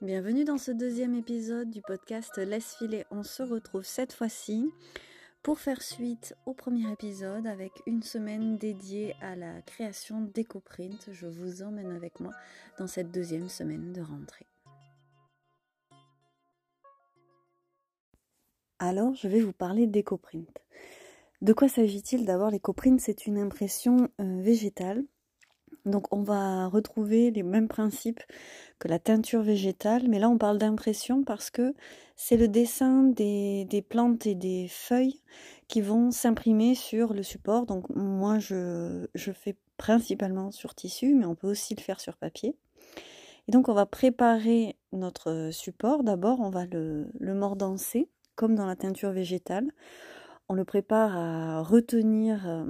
Bienvenue dans ce deuxième épisode du podcast Laisse filer. On se retrouve cette fois-ci pour faire suite au premier épisode avec une semaine dédiée à la création d'EcoPrint. Je vous emmène avec moi dans cette deuxième semaine de rentrée. Alors, je vais vous parler d'EcoPrint. De quoi s'agit-il? D'abord, l'EcoPrint, c'est une impression euh, végétale donc on va retrouver les mêmes principes que la teinture végétale, mais là on parle d'impression parce que c'est le dessin des, plantes et des feuilles qui vont s'imprimer sur le support. Donc moi je, fais principalement sur tissu, mais on peut aussi le faire sur papier. Et donc on va préparer notre support. D'abord on va le, mordancer, comme dans la teinture végétale. On le prépare à retenir euh,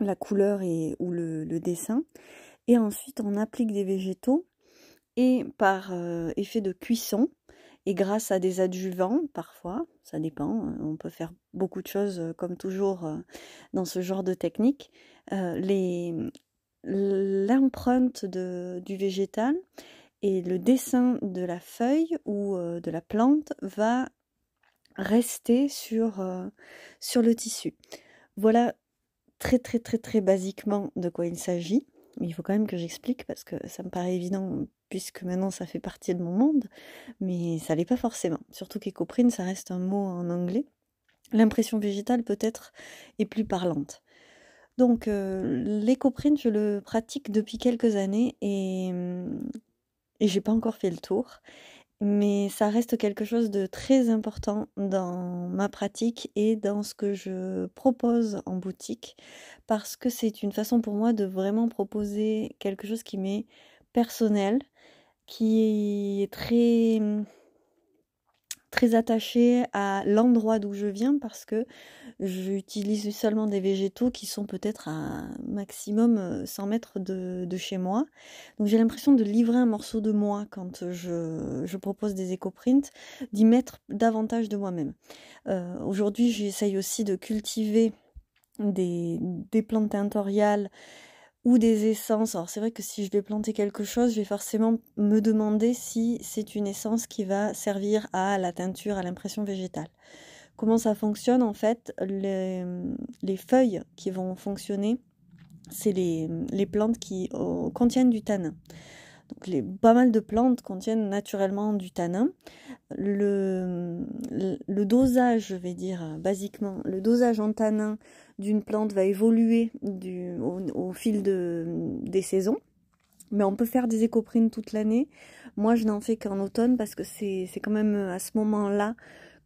la couleur ou le, dessin. Et ensuite, on applique des végétaux et par euh, effet de cuisson et grâce à des adjuvants parfois, ça dépend, euh, on peut faire beaucoup de choses euh, comme toujours dans ce genre de technique, l'empreinte du végétal et le dessin de la feuille ou de la plante va rester sur le tissu. Voilà très très très très basiquement de quoi il s'agit. Il faut quand même que j'explique parce que ça me paraît évident puisque maintenant ça fait partie de mon monde, mais ça l'est pas forcément. Surtout qu'écoprine, ça reste un mot en anglais. L'impression végétale peut-être est plus parlante. Donc euh, je le pratique depuis quelques années et, et j'ai pas encore fait le tour mais ça reste quelque chose de très important dans ma pratique et dans ce que je propose en boutique parce que c'est une façon pour moi de vraiment proposer quelque chose qui m'est personnel, qui est très très attachée à l'endroit d'où je viens parce que j'utilise seulement des végétaux qui sont peut-être à maximum 100 euh, mètres de, chez moi. Donc j'ai l'impression de livrer un morceau de moi quand je, propose des éco-prints, d'y mettre davantage de moi-même. Euh, aujourd'hui j'essaye aussi de cultiver des, des plantes tintoriales ou des essences. Alors c'est vrai que si je vais planter quelque chose, je vais forcément me demander si c'est une essence qui va servir à la teinture, à l'impression végétale. Comment ça fonctionne en fait les, feuilles qui vont fonctionner, c'est les, plantes qui oh, contiennent du tanin. Donc les, pas mal de plantes contiennent naturellement du tanin. Le, dosage, je vais dire basiquement, le dosage en tanin d'une plante va évoluer au, fil de, des saisons. Mais on peut faire des écoprints toute l'année. Moi, je n'en fais qu'en automne parce que c'est quand même à ce moment-là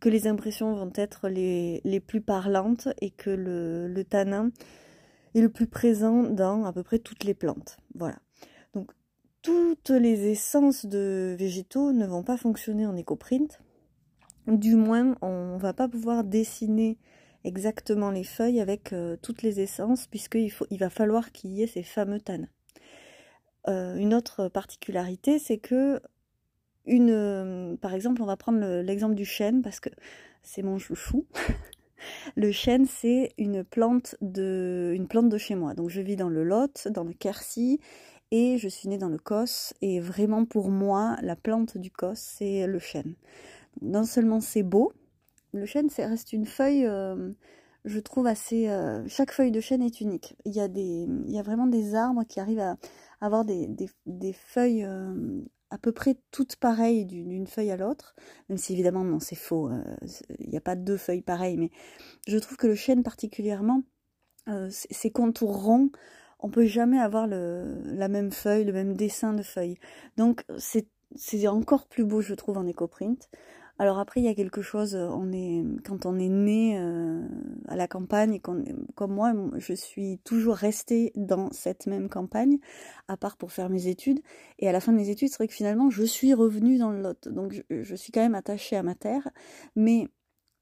que les impressions vont être les, les plus parlantes et que le, le, tanin est le plus présent dans à peu près toutes les plantes. Voilà. Donc, toutes les essences de végétaux ne vont pas fonctionner en écoprint. Du moins, on va pas pouvoir dessiner exactement les feuilles avec euh, toutes les essences puisqu'il il va falloir qu'il y ait ces fameux tannes. Euh, une autre particularité, c'est que une, euh, par exemple, on va prendre l'exemple du chêne parce que c'est mon chouchou. le chêne, c'est une plante de, une plante de chez moi. Donc je vis dans le Lot, dans le Quercy, et je suis née dans le Cos. Et vraiment pour moi, la plante du Cos, c'est le chêne. Non seulement c'est beau, le chêne, reste une feuille, euh, je trouve assez... Euh, chaque feuille de chêne est unique. Il y a, vraiment des arbres qui arrivent à avoir des, feuilles euh, à peu près toutes pareilles d'une feuille à l'autre. Même si évidemment, non, c'est faux. il n'y a pas deux feuilles pareilles. Mais je trouve que le chêne particulièrement, ses contours ronds, on peut jamais avoir la même feuille, le même dessin de feuille. Donc c'est encore plus beau, je trouve, en éco-print. Alors après, il y a quelque chose, euh, on est, quand on est né euh, à la campagne, comme moi, je suis toujours restée dans cette même campagne, à part pour faire mes études. Et à la fin de mes études, c'est vrai que finalement, je suis revenue dans le Lot. Donc je, je suis quand même attachée à ma terre, mais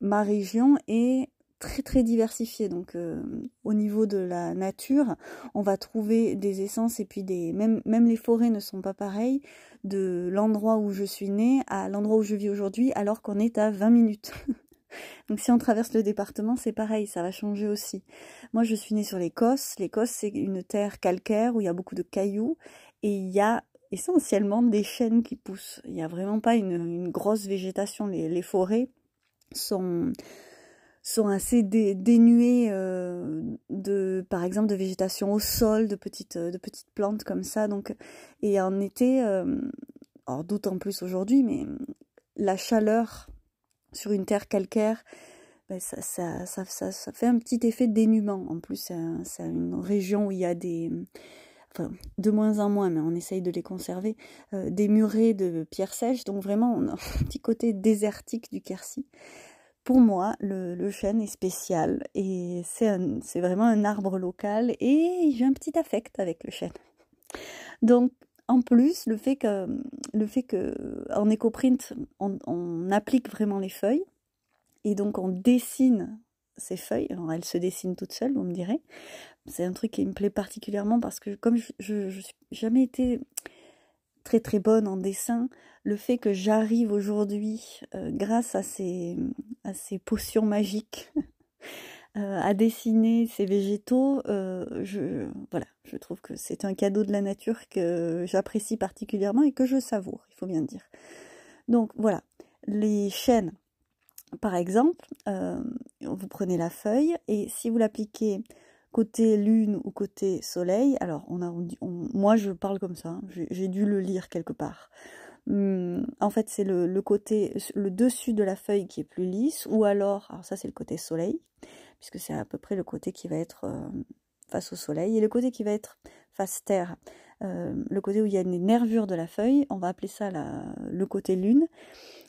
ma région est très très diversifié. Donc euh, au niveau de la nature, on va trouver des essences et puis des même même les forêts ne sont pas pareilles de l'endroit où je suis née à l'endroit où je vis aujourd'hui alors qu'on est à 20 minutes. Donc si on traverse le département, c'est pareil, ça va changer aussi. Moi, je suis née sur l'Écosse. L'Écosse, c'est une terre calcaire où il y a beaucoup de cailloux et il y a essentiellement des chênes qui poussent. Il n'y a vraiment pas une, grosse végétation. Les, forêts sont, sont assez dénuées euh, de, par exemple, de végétation au sol, de petites, de petites plantes comme ça. Donc, et en été, euh, d'autant plus aujourd'hui, mais la chaleur sur une terre calcaire, ben ça, ça, ça, ça, fait un petit effet de dénuement. En plus, c'est une région où il y a des, enfin de moins en moins, mais on essaye de les conserver, euh, des murets de pierres sèches, donc vraiment on a un petit côté désertique du Quercy. Pour moi, le, chêne est spécial et c'est vraiment un arbre local et j'ai un petit affect avec le chêne. Donc en plus, le fait que, le fait que en écoprint, on, on applique vraiment les feuilles et donc on dessine ces feuilles. Alors elles se dessinent toutes seules, vous me direz. C'est un truc qui me plaît particulièrement parce que comme je n'ai jamais été très très bonne en dessin, le fait que j'arrive aujourd'hui, euh, grâce à ces, à ces potions magiques, euh, à dessiner ces végétaux, euh, je, voilà, je trouve que c'est un cadeau de la nature que j'apprécie particulièrement et que je savoure, il faut bien dire. Donc voilà, les chênes, par exemple, vous prenez la feuille et si vous l'appliquez côté lune ou côté soleil. Alors, on a, moi, je parle comme ça. Hein. J'ai dû le lire quelque part. Hum, en fait, c'est le, côté, le dessus de la feuille qui est plus lisse, ou alors, ça c'est le côté soleil, puisque c'est à peu près le côté qui va être euh, face au soleil, et le côté qui va être face terre, euh, le côté où il y a une nervure de la feuille, on va appeler ça le côté lune,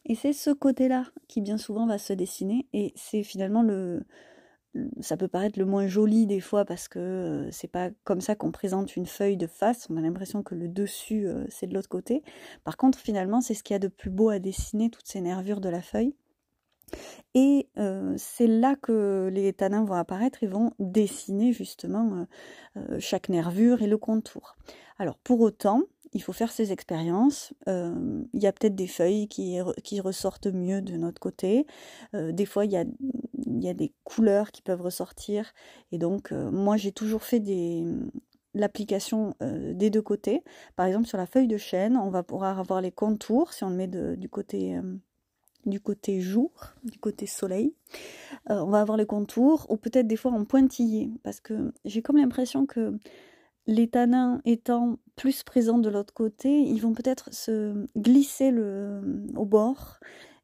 et c'est ce côté-là qui bien souvent va se dessiner, et c'est finalement le, ça peut paraître le moins joli des fois parce que euh, c'est pas comme ça qu'on présente une feuille de face, on a l'impression que le dessus euh, c'est de l'autre côté. Par contre, finalement, c'est ce qu'il y a de plus beau à dessiner, toutes ces nervures de la feuille. Et euh, c'est là que les tanins vont apparaître et vont dessiner justement chaque nervure et le contour. Alors pour autant, il faut faire ces expériences. il y a peut-être des feuilles qui, qui, ressortent mieux de notre côté. des fois, il y a y a des couleurs qui peuvent ressortir. Et donc, euh, moi, j'ai toujours fait des l'application euh, des deux côtés. Par exemple, sur la feuille de chêne, on va pouvoir avoir les contours si on le met du côté euh, du côté jour, du côté soleil. on va avoir les contours, ou peut-être des fois en pointillé, parce que j'ai comme l'impression que les tanins étant plus présents de l'autre côté, ils vont peut-être se glisser au bord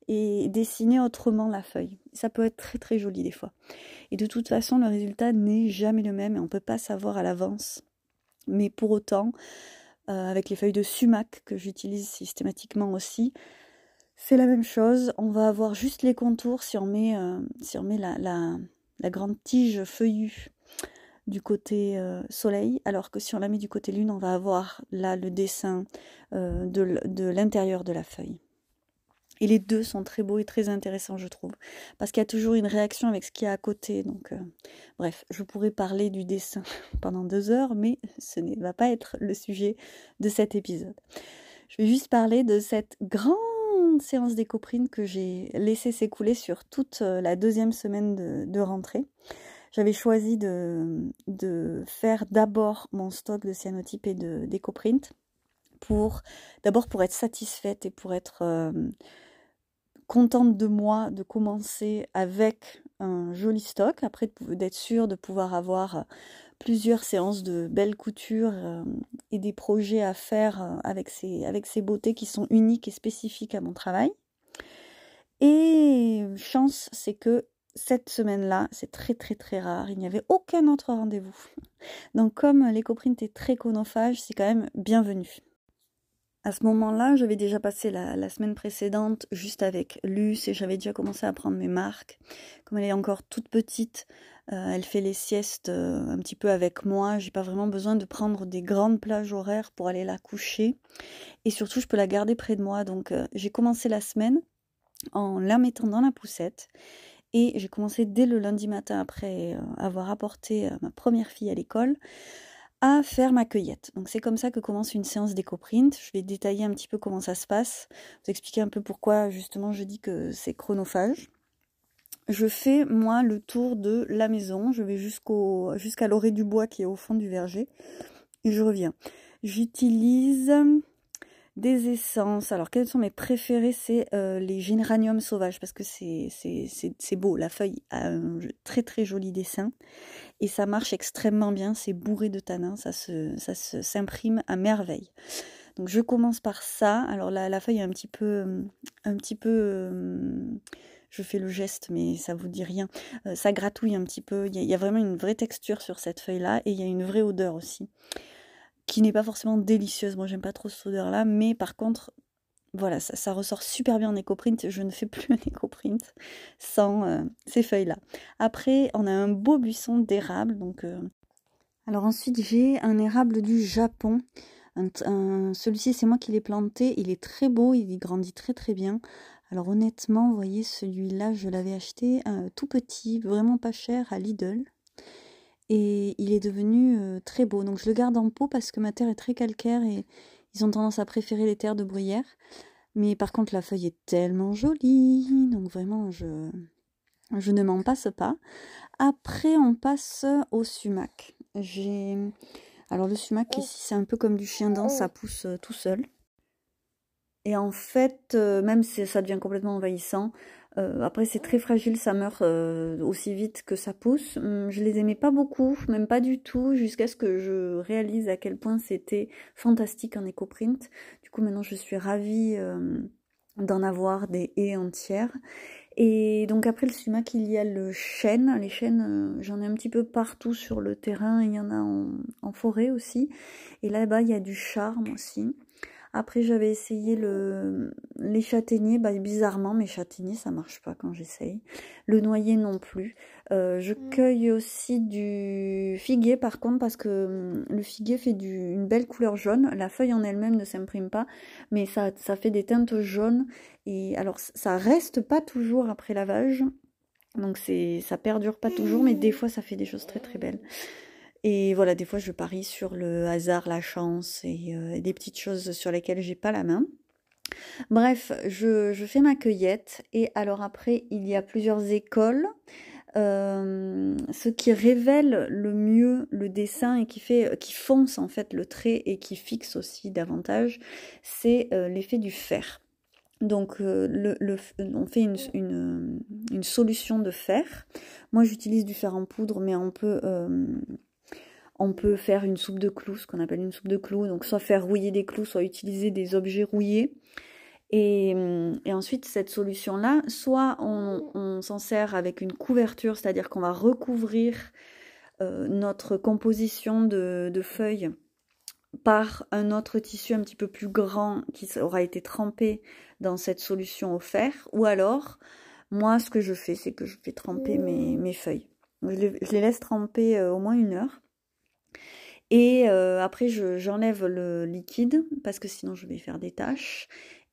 et dessiner autrement la feuille. Ça peut être très très joli des fois. Et de toute façon, le résultat n'est jamais le même et on ne peut pas savoir à l'avance. Mais pour autant, euh, avec les feuilles de sumac que j'utilise systématiquement aussi, c'est la même chose. On va avoir juste les contours si on met, euh, la, grande tige feuillue du côté euh, soleil, alors que si on la met du côté lune, on va avoir là le dessin de l'intérieur de la feuille. Et les deux sont très beaux et très intéressants, je trouve. Parce qu'il y a toujours une réaction avec ce qu'il y a à côté. Donc, euh, bref, je pourrais parler du dessin pendant deux heures, mais ce ne va pas être le sujet de cet épisode. Je vais juste parler de cette grande séance d'écoprine que j'ai laissé s'écouler sur toute euh, la deuxième semaine de, rentrée. J'avais choisi de, faire d'abord mon stock de cyanotype et d'écoprint pour d'abord pour être satisfaite et pour être euh, contente de moi de commencer avec un joli stock, après d'être sûre de pouvoir avoir euh, plusieurs séances de belles coutures euh, et des projets à faire avec ces, avec ces beautés qui sont uniques et spécifiques à mon travail. Et chance, c'est que cette semaine-là, c'est très très très rare, il n'y avait aucun autre rendez-vous. Donc comme l'écoprint est très chronophage, c'est quand même bienvenu. À ce moment-là, j'avais déjà passé la, semaine précédente juste avec Luce et j'avais déjà commencé à prendre mes marques. Comme elle est encore toute petite, euh, elle fait les siestes euh, un petit peu avec moi. J'ai pas vraiment besoin de prendre des grandes plages horaires pour aller la coucher. Et surtout, je peux la garder près de moi. Donc, euh, j'ai commencé la semaine en la mettant dans la poussette. Et j'ai commencé dès le lundi matin après avoir apporté ma première fille à l'école à faire ma cueillette. Donc c'est comme ça que commence une séance d'éco-print. Je vais détailler un petit peu comment ça se passe, vous expliquer un peu pourquoi justement je dis que c'est chronophage. Je fais moi le tour de la maison, je vais jusqu'au jusqu'à l'orée du bois qui est au fond du verger et je reviens. J'utilise des essences. Alors, quels sont mes préférés? C'est euh, les géraniums sauvages parce que c'est beau. La feuille a un très très joli dessin et ça marche extrêmement bien. C'est bourré de tanins, ça se ça s'imprime à merveille. Donc, je commence par ça. Alors, la, la feuille est un petit peu un petit peu euh, je fais le geste, mais ça vous dit rien. Euh, ça gratouille un petit peu. Il y, a vraiment une vraie texture sur cette feuille-là et il y a une vraie odeur aussi, qui n'est pas forcément délicieuse. Moi, j'aime pas trop cette odeur-là, mais par contre, voilà, ça, ressort super bien en éco-print. Je ne fais plus un éco-print sans euh, ces feuilles-là. Après, on a un beau buisson d'érable. Donc, euh, alors ensuite, j'ai un érable du Japon. Celui-ci, c'est moi qui l'ai planté. Il est très beau, il grandit très très bien. Alors honnêtement, vous voyez, celui-là, je l'avais acheté euh, tout petit, vraiment pas cher à Lidl. Et il est devenu euh, très beau. Donc je le garde en pot parce que ma terre est très calcaire et ils ont tendance à préférer les terres de bruyère. Mais par contre, la feuille est tellement jolie. Donc vraiment, je, je ne m'en passe pas. Après, on passe au sumac. J'ai... Alors le sumac ici, c'est un peu comme du chien dent, ça pousse euh, tout seul. Et en fait, euh, même si ça devient complètement envahissant, euh, après c'est très fragile, ça meurt euh, aussi vite que ça pousse. Hum, je les aimais pas beaucoup, même pas du tout, jusqu'à ce que je réalise à quel point c'était fantastique en éco-print. Du coup maintenant je suis ravie d'en avoir des haies entières. Et donc après le sumac, il y a le chêne. Les chênes, j'en ai un petit peu partout sur le terrain. Il y en a en, en forêt aussi. Et là-bas, il y a du charme aussi. Après, j'avais essayé le, les châtaigniers. Bah, bizarrement, mes châtaigniers, ça marche pas quand j'essaye. Le noyer non plus. Euh, je mm. cueille aussi du figuier, par contre, parce que hum, le figuier fait du, une belle couleur jaune. La feuille en elle-même ne s'imprime pas, mais ça, ça fait des teintes jaunes. Et alors, ça reste pas toujours après lavage. Donc, c'est, ça perdure pas toujours, mais des fois, ça fait des choses très très belles. Et voilà, des fois, je parie sur le hasard, la chance et euh, des petites choses sur lesquelles j'ai pas la main. Bref, je, fais ma cueillette et alors après, il y a plusieurs écoles. Euh, ce qui révèle le mieux le dessin et qui fait qui fonce en fait le trait et qui fixe aussi davantage, c'est euh, l'effet du fer. Donc on fait une, une, solution de fer. Moi j'utilise du fer en poudre, mais on peut on peut faire une soupe de clous, ce qu'on appelle une soupe de clous, donc soit faire rouiller des clous, soit utiliser des objets rouillés. Et, ensuite, cette solution-là, soit on, s'en sert avec une couverture, c'est-à-dire qu'on va recouvrir euh, notre composition de, feuilles par un autre tissu un petit peu plus grand qui aura été trempé dans cette solution au fer, ou alors, moi, ce que je fais, c'est que je fais tremper mes, feuilles. Je les, laisse tremper euh, au moins une heure. Et euh, après, j'enlève le liquide parce que sinon je vais faire des taches.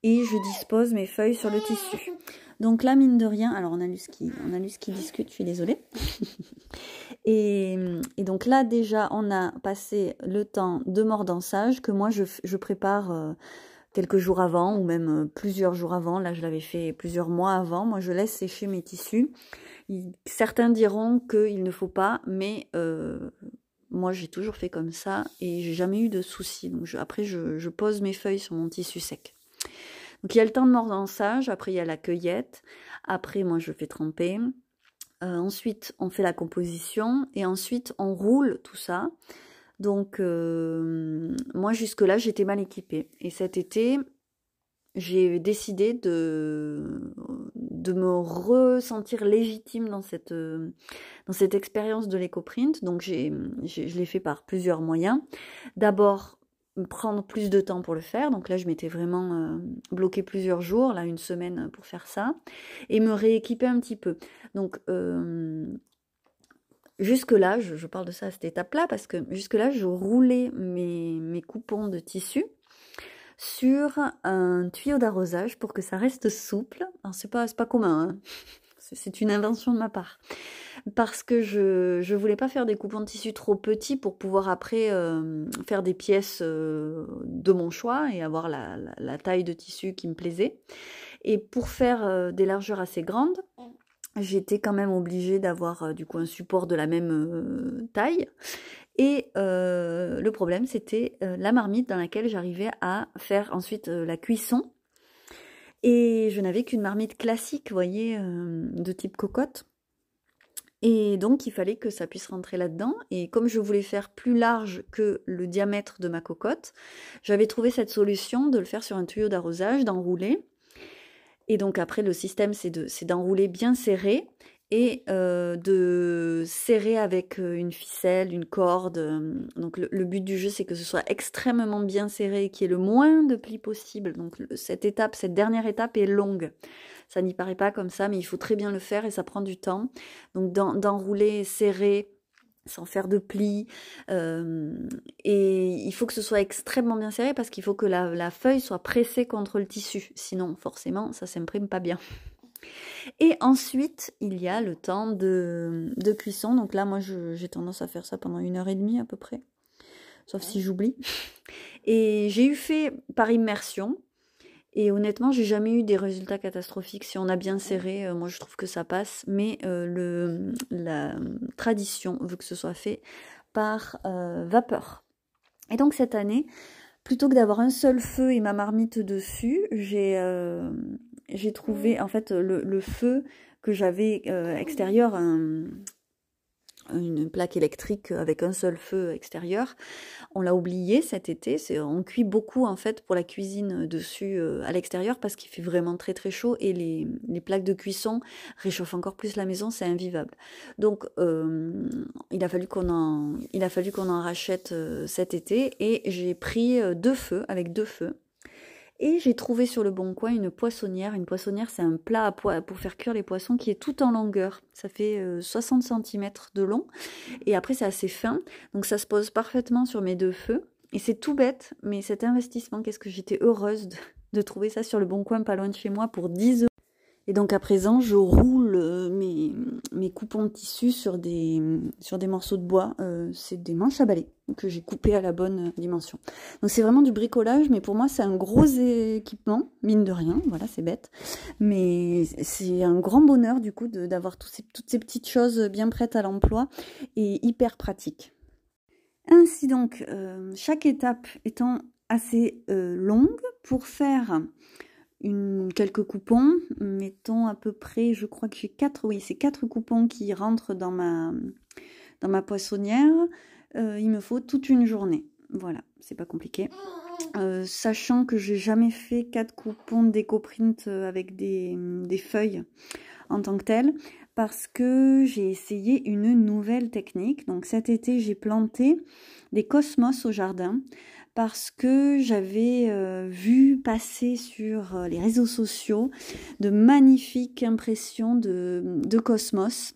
Et je dispose mes feuilles sur le tissu. Donc là, mine de rien, alors on a lu ce qui, on a qui discute, je suis désolée. et, donc là, déjà, on a passé le temps de mordançage que moi je, je prépare euh, quelques jours avant ou même euh, plusieurs jours avant. Là, je l'avais fait plusieurs mois avant. Moi, je laisse sécher mes tissus. certains diront qu'il ne faut pas, mais moi, j'ai toujours fait comme ça et j'ai jamais eu de soucis. Après, je, pose mes feuilles sur mon tissu sec. Donc, il y a le temps de mordançage. Après, il y a la cueillette. Après, moi, je fais tremper. Euh, ensuite, on fait la composition et ensuite, on roule tout ça. Donc, euh, moi, jusque-là, j'étais mal équipée. Et cet été, j'ai décidé de, de me ressentir légitime dans cette, dans cette expérience de l'éco-print. Donc j'ai, je l'ai fait par plusieurs moyens. D'abord, prendre plus de temps pour le faire. Donc là, je m'étais vraiment euh, bloqué plusieurs jours, là, une semaine pour faire ça. Et me rééquiper un petit peu. Donc, euh, jusque-là, je, je, parle de ça à cette étape-là, parce que jusque-là, je roulais mes, mes coupons de tissu sur un tuyau d'arrosage pour que ça reste souple. Alors c'est pas, pas commun, hein. c'est une invention de ma part. Parce que je ne voulais pas faire des coupons de tissu trop petits pour pouvoir après euh, faire des pièces euh, de mon choix et avoir la, taille de tissu qui me plaisait. Et pour faire euh, des largeurs assez grandes, j'étais quand même obligée d'avoir du coup un support de la même taille Et le problème, c'était la marmite dans laquelle j'arrivais à faire ensuite la cuisson. Et je n'avais qu'une marmite classique, vous voyez, de type cocotte. Et donc, il fallait que ça puisse rentrer là-dedans. Et comme je voulais faire plus large que le diamètre de ma cocotte, j'avais trouvé cette solution de le faire sur un tuyau d'arrosage, d'enrouler. Et donc après, le système, c'est d'enrouler bien serré et euh, de serrer avec euh, une ficelle, une corde. Euh, donc le, but du jeu, c'est que ce soit extrêmement bien serré, qu'il y ait le moins de plis possible. Donc cette étape, cette dernière étape est longue. Ça n'y paraît pas comme ça, mais il faut très bien le faire et ça prend du temps. Donc d'enrouler, serrer, sans faire de plis. et il faut que ce soit extrêmement bien serré parce qu'il faut que la, la, feuille soit pressée contre le tissu. Sinon, forcément, ça s'imprime pas bien. Et ensuite, il y a le temps de, cuisson. Donc là, moi, j'ai tendance à faire ça pendant une heure et demie à peu près. Sauf si j'oublie. Et j'ai eu fait par immersion. Et honnêtement, j'ai jamais eu des résultats catastrophiques. Si on a bien serré, euh, moi je trouve que ça passe. Mais euh, le, la tradition veut que ce soit fait par euh, vapeur. Et donc cette année, plutôt que d'avoir un seul feu et ma marmite dessus, j'ai j'ai trouvé en fait le, feu que j'avais euh, extérieur, une plaque électrique avec un seul feu extérieur. On l'a oublié cet été. On cuit beaucoup en fait pour la cuisine dessus euh, à l'extérieur parce qu'il fait vraiment très très chaud et les, plaques de cuisson réchauffent encore plus la maison. C'est invivable. Donc euh, il a fallu qu'on en, il a fallu qu'on en rachète cet été et j'ai pris deux feux avec deux feux. Et j'ai trouvé sur le bon coin une poissonnière. Une poissonnière, c'est un plat pour faire cuire les poissons qui est tout en longueur. Ça fait 60 euh, cm de long. Et après, c'est assez fin. Donc ça se pose parfaitement sur mes deux feux. Et c'est tout bête, mais cet investissement, qu'est-ce que j'étais heureuse de, de, trouver ça sur le bon coin, pas loin de chez moi, pour 10 euros. Et donc à présent, je roule euh, mes, coupons de tissu sur des, sur des morceaux de bois. Euh, c'est des manches à balai que j'ai coupées à la bonne euh, dimension. Donc c'est vraiment du bricolage, mais pour moi c'est un gros équipement, mine de rien. Voilà, c'est bête. Mais c'est un grand bonheur du coup d'avoir ces, toutes ces petites choses bien prêtes à l'emploi et hyper pratiques. Ainsi donc, chaque étape étant assez longue pour faire quelques coupons. Mettons à peu près, je crois que j'ai quatre, oui, c'est quatre coupons qui rentrent dans ma, dans ma poissonnière. Euh, il me faut toute une journée. Voilà, c'est pas compliqué. Euh, sachant que j'ai jamais fait quatre coupons d'éco-print avec des, des feuilles en tant que telles, parce que j'ai essayé une nouvelle technique. Donc cet été, j'ai planté des cosmos au jardin parce que j'avais euh, vu passer sur euh, les réseaux sociaux de magnifiques impressions de, cosmos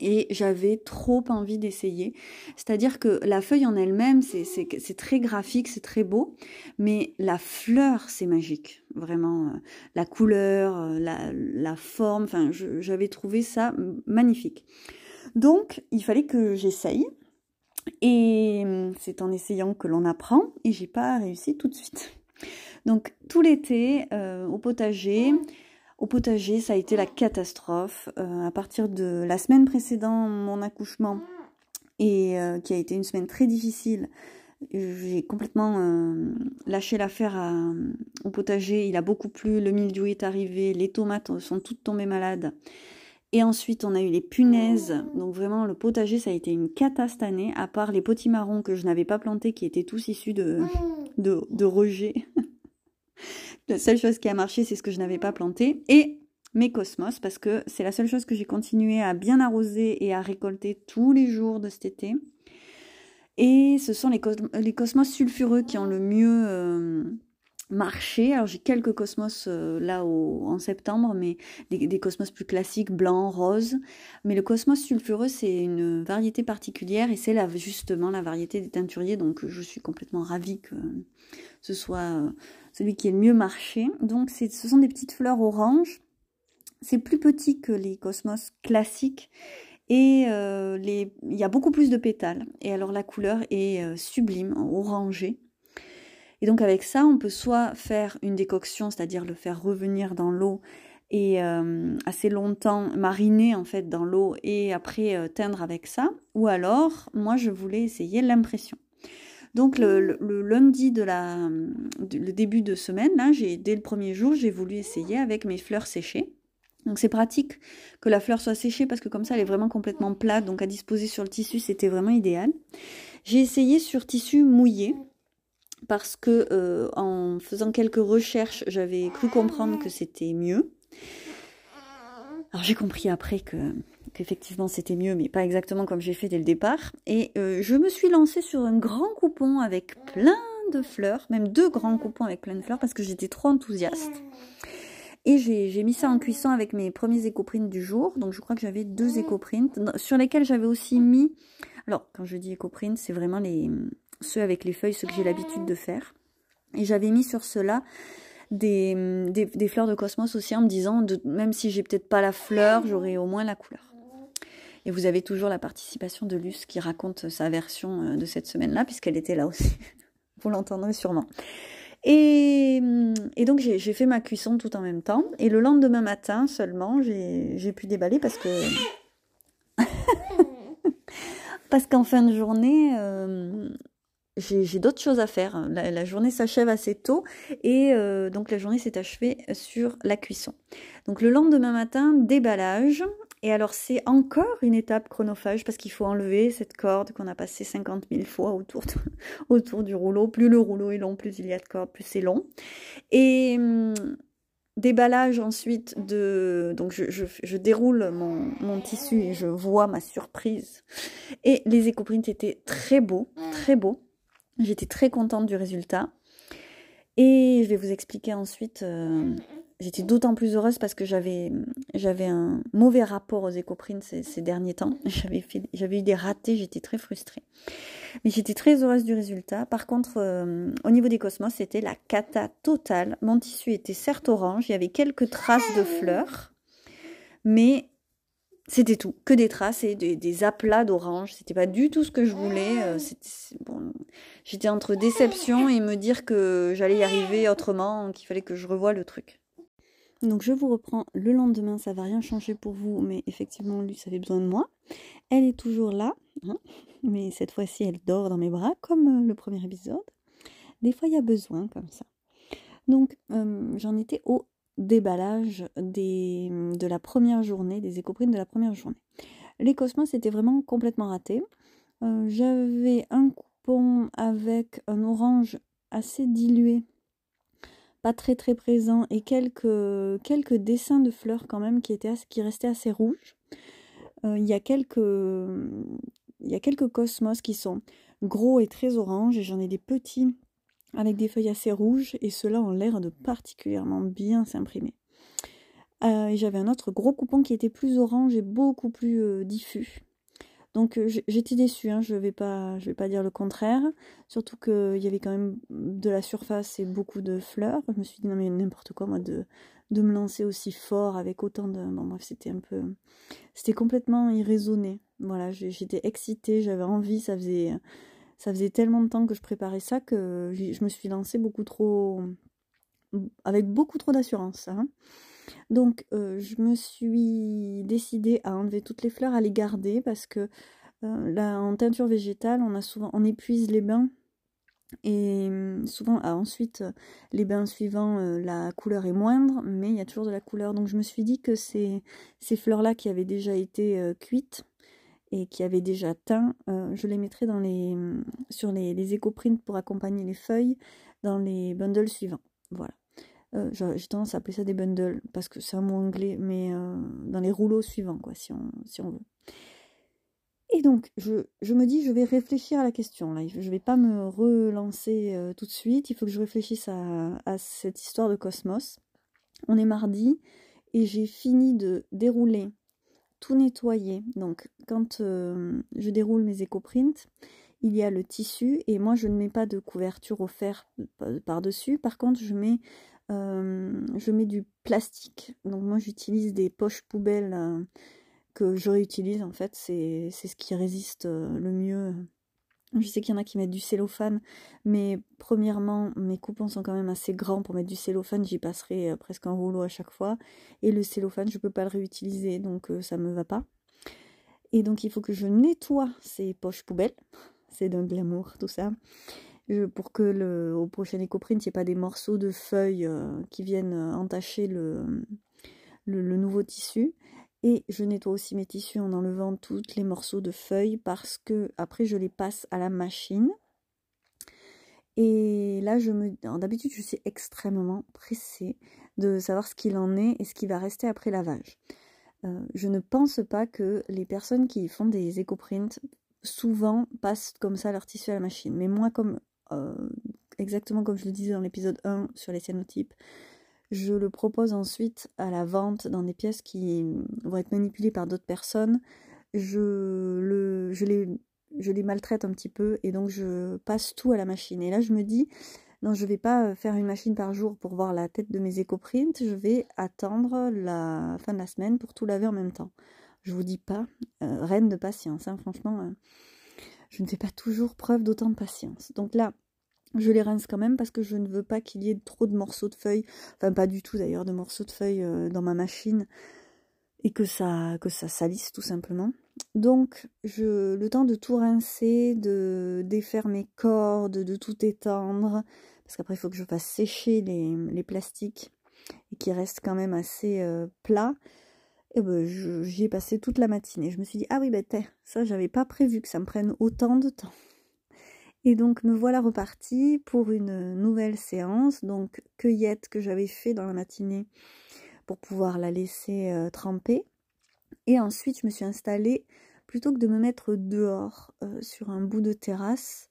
et j'avais trop envie d'essayer. C'est-à-dire que la feuille en elle-même, c'est très graphique, c'est très beau, mais la fleur, c'est magique. Vraiment, euh, la couleur, la, la forme, j'avais trouvé ça magnifique. Donc, il fallait que j'essaye. Et hum, c'est en essayant que l'on apprend et j'ai pas réussi tout de suite. Donc tout l'été euh, au potager, au potager ça a été la catastrophe. Euh, à partir de la semaine précédant mon accouchement et euh, qui a été une semaine très difficile, j'ai complètement lâché l'affaire au potager. Il a beaucoup plu, le mildiou est arrivé, les tomates sont toutes tombées malades. Et ensuite, on a eu les punaises. Donc vraiment, le potager, ça a été une cata à part les potimarrons que je n'avais pas plantés, qui étaient tous issus de, de, rejets. la seule chose qui a marché, c'est ce que je n'avais pas planté. Et mes cosmos, parce que c'est la seule chose que j'ai continué à bien arroser et à récolter tous les jours de cet été. Et ce sont les, les cosmos sulfureux qui ont le mieux... Euh, marché. Alors j'ai quelques cosmos euh, là en septembre, mais des, cosmos plus classiques, blancs, roses. Mais le cosmos sulfureux, c'est une variété particulière et c'est justement la variété des teinturiers. Donc je suis complètement ravie que ce soit euh, celui qui est le mieux marché. Donc ce sont des petites fleurs oranges. C'est plus petit que les cosmos classiques. Et euh, les, il y a beaucoup plus de pétales. Et alors la couleur est sublime, orangée. Et donc avec ça, on peut soit faire une décoction, c'est-à-dire le faire revenir dans l'eau et assez longtemps mariner en fait dans l'eau et après teindre avec ça. Ou alors, moi je voulais essayer l'impression. Donc le, lundi de la, le début de semaine, là, dès le premier jour, j'ai voulu essayer avec mes fleurs séchées. Donc c'est pratique que la fleur soit séchée parce que comme ça elle est vraiment complètement plate, donc à disposer sur le tissu c'était vraiment idéal. J'ai essayé sur tissu mouillé parce que euh, en faisant quelques recherches j'avais cru comprendre que c'était mieux. Alors j'ai compris après que qu'effectivement c'était mieux, mais pas exactement comme j'ai fait dès le départ. Et euh, je me suis lancée sur un grand coupon avec plein de fleurs, même deux grands coupons avec plein de fleurs, parce que j'étais trop enthousiaste. Et j'ai mis ça en cuisson avec mes premiers écoprints du jour. Donc je crois que j'avais deux écoprints, sur lesquels j'avais aussi mis... Alors quand je dis écoprints, c'est vraiment les ceux avec les feuilles, ceux que j'ai l'habitude de faire. Et j'avais mis sur cela des, des, fleurs de cosmos aussi en me disant, même si j'ai peut-être pas la fleur, j'aurai au moins la couleur. Et vous avez toujours la participation de Luce qui raconte sa version euh, de cette semaine-là, puisqu'elle était là aussi. vous l'entendrez sûrement. Et, et donc j'ai fait ma cuisson tout en même temps. Et le lendemain matin seulement, j'ai pu déballer parce que... parce qu'en fin de journée, euh, j'ai d'autres choses à faire. La, journée s'achève assez tôt et euh, donc la journée s'est achevée sur la cuisson. Donc le lendemain matin, déballage. Et alors c'est encore une étape chronophage parce qu'il faut enlever cette corde qu'on a passée 50 000 fois autour, autour du rouleau. Plus le rouleau est long, plus il y a de corde, plus c'est long. Et hum, déballage ensuite de... Donc je, je, déroule mon, mon, tissu et je vois ma surprise. Et les éco-prints étaient très beaux, très beaux. J'étais très contente du résultat. Et je vais vous expliquer ensuite. Euh, j'étais d'autant plus heureuse parce que j'avais, un mauvais rapport aux écoprints ces, derniers temps. J'avais eu des ratés, j'étais très frustrée. Mais j'étais très heureuse du résultat. Par contre, euh, au niveau des cosmos, c'était la cata totale. Mon tissu était certes orange, il y avait quelques traces de fleurs, mais c'était tout, que des traces et des, aplats d'orange. C'était pas du tout ce que je voulais. Euh, bon, J'étais entre déception et me dire que j'allais y arriver autrement, qu'il fallait que je revoie le truc. Donc je vous reprends le lendemain, ça va rien changer pour vous, mais effectivement lui ça avait besoin de moi. Elle est toujours là, hein, mais cette fois-ci elle dort dans mes bras comme euh, le premier épisode. Des fois il y a besoin comme ça. Donc euh, j'en étais au déballage des, de la première journée, des écoprines de la première journée. Les cosmos étaient vraiment complètement ratés. Euh, j'avais un coupon avec un orange assez dilué, pas très très présent, et quelques, quelques dessins de fleurs quand même qui, étaient, restaient assez rouges. Euh, il y a quelques il y a quelques cosmos qui sont gros et très orange et j'en ai des petits avec des feuilles assez rouges et ceux-là ont l'air de particulièrement bien s'imprimer. Euh, j'avais un autre gros coupon qui était plus orange et beaucoup plus euh, diffus. Donc euh, j'étais déçue, hein, je ne vais, pas, vais pas dire le contraire. Surtout qu'il y avait quand même de la surface et beaucoup de fleurs. Je me suis dit non mais n'importe quoi moi de, de me lancer aussi fort avec autant de... Bon bref c'était un peu... C'était complètement irraisonné. Voilà, j'étais excitée, j'avais envie, ça faisait ça faisait tellement de temps que je préparais ça que je me suis lancée beaucoup trop avec beaucoup trop d'assurance. Hein. Donc euh, je me suis décidée à enlever toutes les fleurs, à les garder parce que euh, là en teinture végétale on a souvent on épuise les bains et hum, souvent ah, ensuite les bains suivants euh, la couleur est moindre mais il y a toujours de la couleur donc je me suis dit que ces, ces fleurs là qui avaient déjà été cuites et qui avait déjà teint, euh, je les mettrai les, sur les, les éco-prints pour accompagner les feuilles dans les bundles suivants. Voilà. Euh, j'ai tendance à appeler ça des bundles parce que c'est un mot anglais, mais euh, dans les rouleaux suivants, quoi, si on, veut. Et donc, je, me dis, je vais réfléchir à la question. Je ne vais pas me relancer tout de suite. Il faut que je réfléchisse à cette histoire de Cosmos. On est mardi et j'ai fini de dérouler tout nettoyer. Donc quand euh, je déroule mes éco-prints, il y a le tissu et moi je ne mets pas de couverture offerte par-dessus. Par contre je mets, euh, je mets du plastique. Donc moi j'utilise des poches poubelles euh, que je réutilise en fait. C'est ce qui résiste le mieux Je sais qu'il y en a qui mettent du cellophane, mais premièrement, mes coupons sont quand même assez grands pour mettre du cellophane. J'y passerai euh, presque un rouleau à chaque fois. Et le cellophane, je ne peux pas le réutiliser, donc euh, ça ne me va pas. Et donc, il faut que je nettoie ces poches poubelles. C'est d'un glamour, tout ça. pour que le, au prochain écoprint, il n'y ait pas des morceaux de feuilles euh, qui viennent entacher le, le nouveau tissu. Et je nettoie aussi mes tissus en enlevant tous les morceaux de feuilles parce que après je les passe à la machine. Et là, je me, d'habitude, je suis extrêmement pressée de savoir ce qu'il en est et ce qui va rester après lavage. Euh, je ne pense pas que les personnes qui font des éco-prints souvent passent comme ça leur tissu à la machine. Mais moi, comme euh, exactement comme je le disais dans l'épisode 1 sur les cyanotypes, je le propose ensuite à la vente dans des pièces qui vont être manipulées par d'autres personnes. Je, le, les, maltraite un petit peu et donc je passe tout à la machine. Et là, je me dis, non, je ne vais pas faire une machine par jour pour voir la tête de mes éco-prints. Je vais attendre la fin de la semaine pour tout laver en même temps. Je vous dis pas, euh, reine de patience. Hein, franchement, euh, je ne fais pas toujours preuve d'autant de patience. Donc là, je les rince quand même parce que je ne veux pas qu'il y ait trop de morceaux de feuilles, enfin pas du tout d'ailleurs, de morceaux de feuilles euh, dans ma machine et que ça, que ça salisse tout simplement. Donc le temps de tout rincer, de défaire mes cordes, de tout étendre, parce qu'après il faut que je fasse sécher les, plastiques et qu'ils restent quand même assez euh, plats. Et ben, j'y ai passé toute la matinée. Je me suis dit, ah oui, ben, ça, j'avais pas prévu que ça me prenne autant de temps. Et donc me voilà repartie pour une nouvelle séance, donc cueillette que j'avais fait dans la matinée pour pouvoir la laisser euh, tremper. Et ensuite je me suis installée, plutôt que de me mettre dehors euh, sur un bout de terrasse,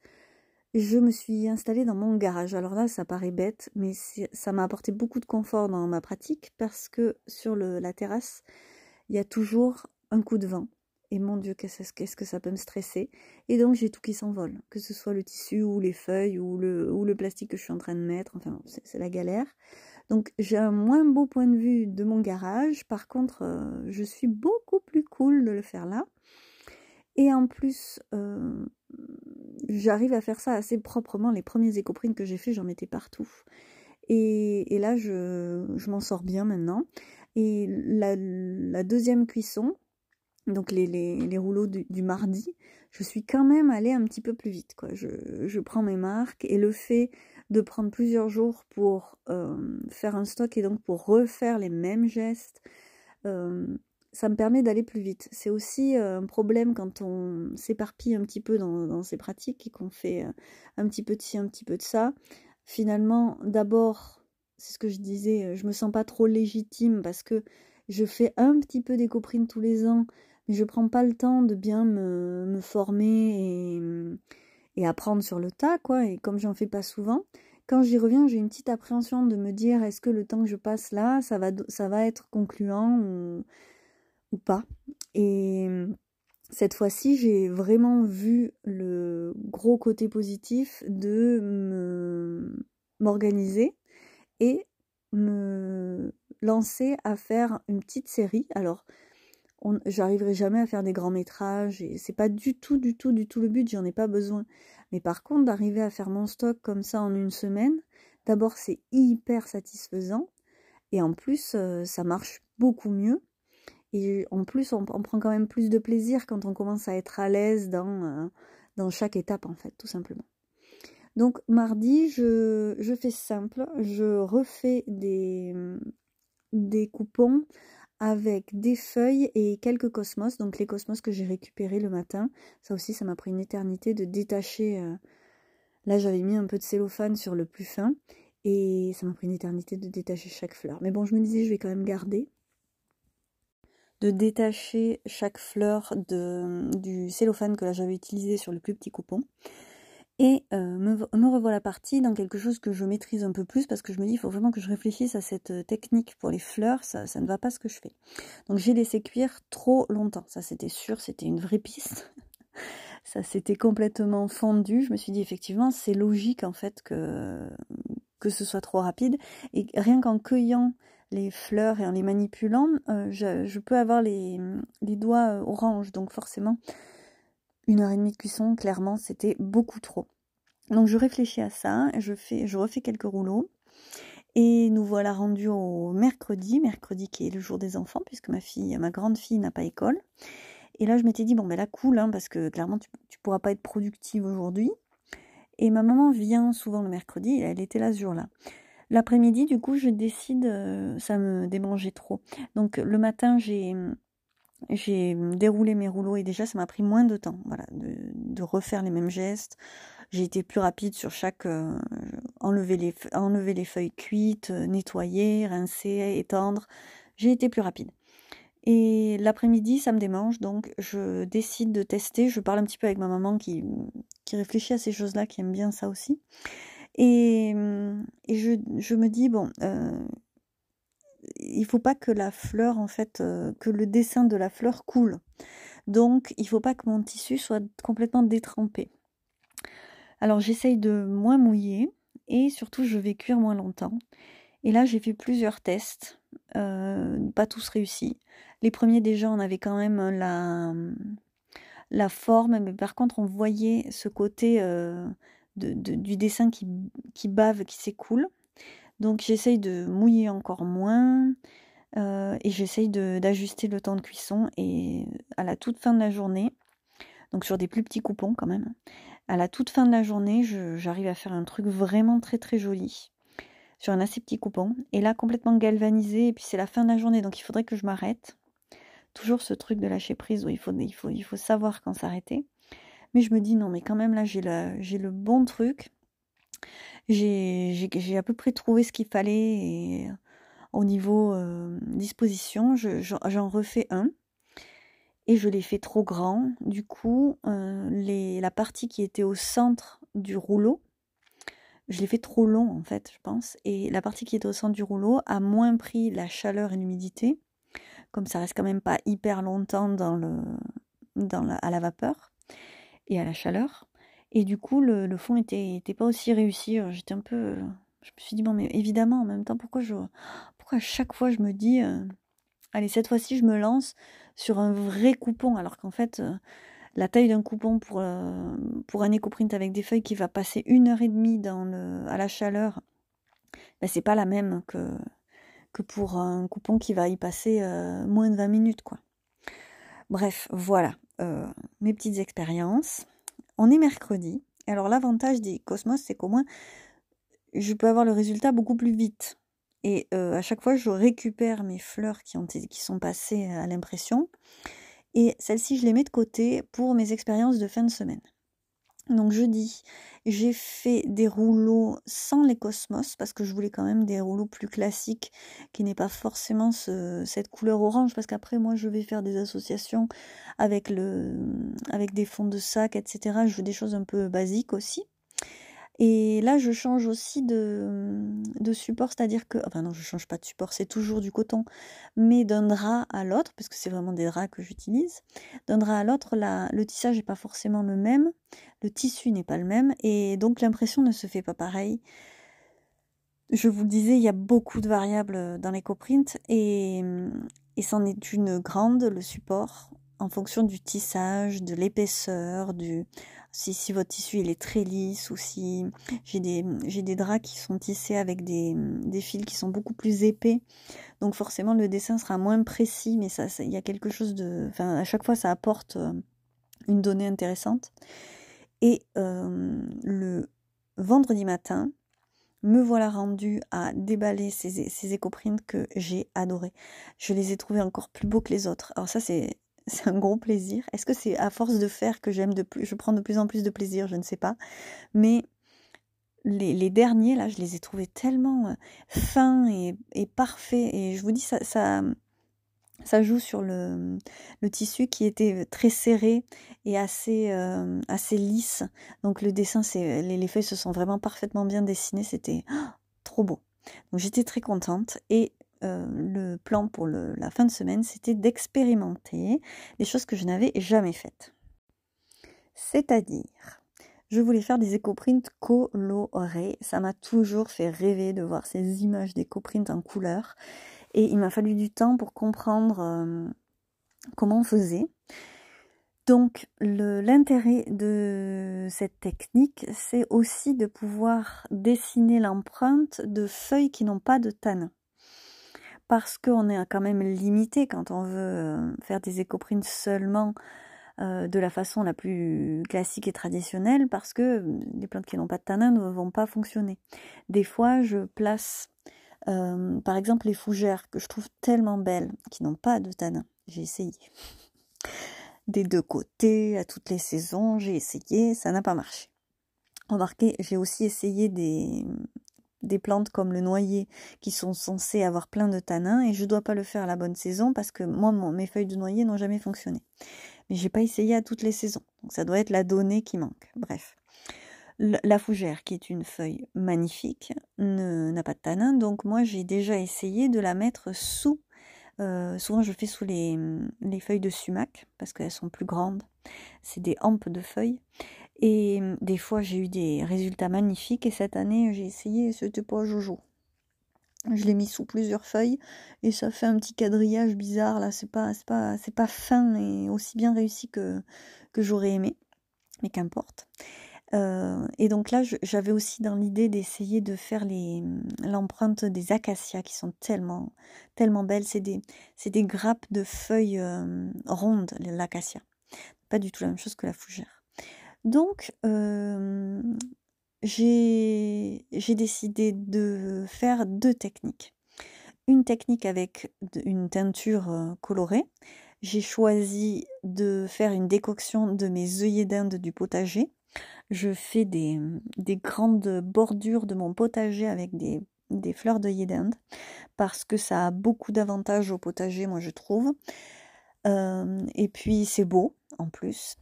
je me suis installée dans mon garage. Alors là ça paraît bête, mais ça m'a apporté beaucoup de confort dans ma pratique parce que sur la terrasse, il y a toujours un coup de vent et mon Dieu, qu'est-ce que ça peut me stresser? Et donc j'ai tout qui s'envole, que ce soit le tissu ou les feuilles ou le, ou le plastique que je suis en train de mettre, enfin c'est la galère. Donc j'ai un moins beau point de vue de mon garage, par contre euh, je suis beaucoup plus cool de le faire là. Et en plus, euh, j'arrive à faire ça assez proprement. Les premiers éco-prints que j'ai fait, j'en mettais partout. Et, là, je, m'en sors bien maintenant. Et la deuxième cuisson, donc les, rouleaux du, mardi, je suis quand même allée un petit peu plus vite. Je, prends mes marques et le fait de prendre plusieurs jours pour euh, faire un stock et donc pour refaire les mêmes gestes, euh, ça me permet d'aller plus vite. C'est aussi euh, un problème quand on s'éparpille un petit peu dans, dans ses pratiques et qu'on fait un petit peu de ci, un petit peu de ça. Finalement, d'abord, c'est ce que je disais, je me sens pas trop légitime parce que je fais un petit peu d'éco tous les ans mais je prends pas le temps de bien me, me former et, apprendre sur le tas, quoi. Et comme j'en fais pas souvent, quand j'y reviens, j'ai une petite appréhension de me dire est-ce que le temps que je passe là, ça va, ça va être concluant ou, ou pas? Et cette fois-ci, j'ai vraiment vu le gros côté positif de m'organiser et me lancer à faire une petite série. Alors, j'arriverai jamais à faire des grands métrages et c'est pas du tout, du tout, du tout le but, j'en ai pas besoin. Mais par contre, d'arriver à faire mon stock comme ça en une semaine, d'abord c'est hyper satisfaisant et en plus euh, ça marche beaucoup mieux. Et en plus, on, prend quand même plus de plaisir quand on commence à être à l'aise dans, euh, dans chaque étape, en fait, tout simplement. Donc, mardi, je, je fais simple. Je refais des, des coupons avec des feuilles et quelques cosmos. Donc les cosmos que j'ai récupérés le matin. Ça aussi, ça m'a pris une éternité de détacher. Euh, là, j'avais mis un peu de cellophane sur le plus fin. Et ça m'a pris une éternité de détacher chaque fleur. Mais bon, je me disais, je vais quand même garder. De détacher chaque fleur de, du cellophane que j'avais utilisé sur le plus petit coupon. Et euh, me, revoilà partie dans quelque chose que je maîtrise un peu plus parce que je me dis il faut vraiment que je réfléchisse à cette euh, technique pour les fleurs, ça, ne va pas ce que je fais. Donc j'ai laissé cuire trop longtemps, ça c'était sûr, c'était une vraie piste. ça s'était complètement fondu. Je me suis dit effectivement c'est logique en fait que, que ce soit trop rapide. Et rien qu'en cueillant les fleurs et en les manipulant, euh, je, peux avoir les, les doigts orange, donc forcément une heure et demie de cuisson, clairement, c'était beaucoup trop. Donc je réfléchis à ça, je, je refais quelques rouleaux. Et nous voilà rendus au mercredi, mercredi qui est le jour des enfants, puisque ma fille, ma grande fille n'a pas école. Et là, je m'étais dit, bon, ben là, cool, hein, parce que clairement, tu, tu pourras pas être productive aujourd'hui. Et ma maman vient souvent le mercredi, elle était là ce jour-là. L'après-midi, du coup, je décide, euh, ça me démangeait trop. Donc le matin, j'ai j'ai déroulé mes rouleaux et déjà ça m'a pris moins de temps, voilà, de, refaire les mêmes gestes. J'ai été plus rapide sur chaque euh, enlever les enlever les feuilles cuites, euh, nettoyer, rincer, étendre. J'ai été plus rapide. Et l'après-midi, ça me démange, donc je décide de tester. Je parle un petit peu avec ma maman qui, qui réfléchit à ces choses-là, qui aime bien ça aussi. Et, je, me dis, bon, euh, il faut pas que la fleur, en fait, euh, que le dessin de la fleur coule. Donc, il faut pas que mon tissu soit complètement détrempé. Alors, j'essaye de moins mouiller et surtout, je vais cuire moins longtemps. Et là, j'ai fait plusieurs tests, euh, pas tous réussis. Les premiers déjà, on avait quand même la, la forme, mais par contre, on voyait ce côté euh, du dessin qui bave, qui s'écoule. Donc j'essaye de mouiller encore moins euh, et j'essaye d'ajuster le temps de cuisson. Et à la toute fin de la journée, donc sur des plus petits coupons quand même, à la toute fin de la journée, j'arrive à faire un truc vraiment très très joli sur un assez petit coupon. Et là, complètement galvanisé, et puis c'est la fin de la journée, donc il faudrait que je m'arrête. Toujours ce truc de lâcher prise où il faut, il faut, il faut savoir quand s'arrêter. Mais je me dis non, mais quand même là, j'ai le bon truc. J'ai à peu près trouvé ce qu'il fallait et au niveau euh, disposition, j'en refais un et je l'ai fait trop grand. Du coup, euh, la partie qui était au centre du rouleau, je l'ai fait trop long en fait, je pense. Et la partie qui était au centre du rouleau a moins pris la chaleur et l'humidité, comme ça reste quand même pas hyper longtemps à la vapeur et à la chaleur. Et du coup, le, fond était, pas aussi réussi. J'étais un peu. Je me suis dit, bon, mais évidemment, en même temps, pourquoi, je, à chaque fois je me dis, euh, allez, cette fois-ci, je me lance sur un vrai coupon, alors qu'en fait, euh, la taille d'un coupon pour, euh, un éco-print avec des feuilles qui va passer une heure et demie à la chaleur, ben, c'est pas la même que, que pour un coupon qui va y passer moins de 20 minutes, quoi. Bref, voilà mes petites expériences. On est mercredi. Alors l'avantage des Cosmos, c'est qu'au moins, je peux avoir le résultat beaucoup plus vite. Et euh, à chaque fois, je récupère mes fleurs qui, ont, qui sont passées à l'impression. Et celles-ci, je les mets de côté pour mes expériences de fin de semaine. Donc jeudi, j'ai fait des rouleaux sans les cosmos parce que je voulais quand même des rouleaux plus classiques qui n'aient pas forcément cette couleur orange parce qu'après moi je vais faire des associations avec, le, avec des fonds de sac, etc. Je veux des choses un peu basiques aussi. Et là, je change aussi de, support, c'est-à-dire que, enfin non, je change pas de support, c'est toujours du coton, mais d'un drap à l'autre, parce que c'est vraiment des draps que j'utilise, d'un drap à l'autre, le tissage n'est pas forcément le même, le tissu n'est pas le même, et donc l'impression ne se fait pas pareil. Je vous le disais, il y a beaucoup de variables dans l'éco-print, et, et c'en est une grande, le support, en fonction du tissage, de l'épaisseur, du si, si votre tissu il est très lisse ou si j'ai des, des draps qui sont tissés avec des, fils qui sont beaucoup plus épais. Donc forcément le dessin sera moins précis, mais ça, il y a quelque chose de... Enfin, à chaque fois ça apporte euh, une donnée intéressante. Et euh, le vendredi matin, me voilà rendu à déballer ces, ces éco-prints que j'ai adorés. Je les ai trouvés encore plus beaux que les autres. Alors ça c'est c'est un gros plaisir. Est-ce que c'est à force de faire que j'aime de plus, je prends de plus en plus de plaisir, je ne sais pas. Mais les, derniers, là, je les ai trouvés tellement euh, fins et, parfaits. Et je vous dis, ça, ça, joue sur le, tissu qui était très serré et assez, euh, assez lisse. Donc le dessin, c'est les, les, feuilles se sont vraiment parfaitement bien dessinées. C'était oh, trop beau. Donc j'étais très contente. Et euh, le plan pour la fin de semaine, c'était d'expérimenter des choses que je n'avais jamais faites. C'est-à-dire, je voulais faire des éco-prints colorés. Ça m'a toujours fait rêver de voir ces images d'éco-prints en couleur. Et il m'a fallu du temps pour comprendre euh, comment on faisait. Donc l'intérêt de cette technique, c'est aussi de pouvoir dessiner l'empreinte de feuilles qui n'ont pas de tanin. Parce qu'on est quand même limité quand on veut euh, faire des écoprints seulement euh, de la façon la plus classique et traditionnelle, parce que les plantes qui n'ont pas de tanin ne vont pas fonctionner. Des fois, je place euh, par exemple les fougères que je trouve tellement belles, qui n'ont pas de tanin. J'ai essayé des deux côtés, à toutes les saisons, j'ai essayé, ça n'a pas marché. Remarquez, j'ai aussi essayé des, des plantes comme le noyer qui sont censées avoir plein de tanins et je ne dois pas le faire à la bonne saison parce que moi, mes feuilles de noyer n'ont jamais fonctionné. Mais j'ai pas essayé à toutes les saisons. Donc ça doit être la donnée qui manque. Bref. La fougère, qui est une feuille magnifique, n'a pas de tanin, donc moi j'ai déjà essayé de la mettre sous euh, souvent, je fais sous les, les feuilles de sumac parce qu'elles sont plus grandes. C'est des hampes de feuilles. Et des fois, j'ai eu des résultats magnifiques. Et cette année, j'ai essayé, c'était pas jojo. Je l'ai mis sous plusieurs feuilles et ça fait un petit quadrillage bizarre là. C'est pas, pas, c'est pas fin et aussi bien réussi que, j'aurais aimé. Mais qu'importe. Euh, et donc là, j'avais aussi dans l'idée d'essayer de faire l'empreinte des acacias qui sont tellement, belles. C'est des, des grappes de feuilles euh, rondes, l'acacia. Pas du tout la même chose que la fougère. Donc, j'ai décidé de faire deux techniques. Une technique avec une teinture colorée. J'ai choisi de faire une décoction de mes œillets d'Inde du potager je fais des, grandes bordures de mon potager avec des, fleurs d'œillet d'Inde parce que ça a beaucoup d'avantages au potager, moi je trouve. Et puis c'est beau en plus.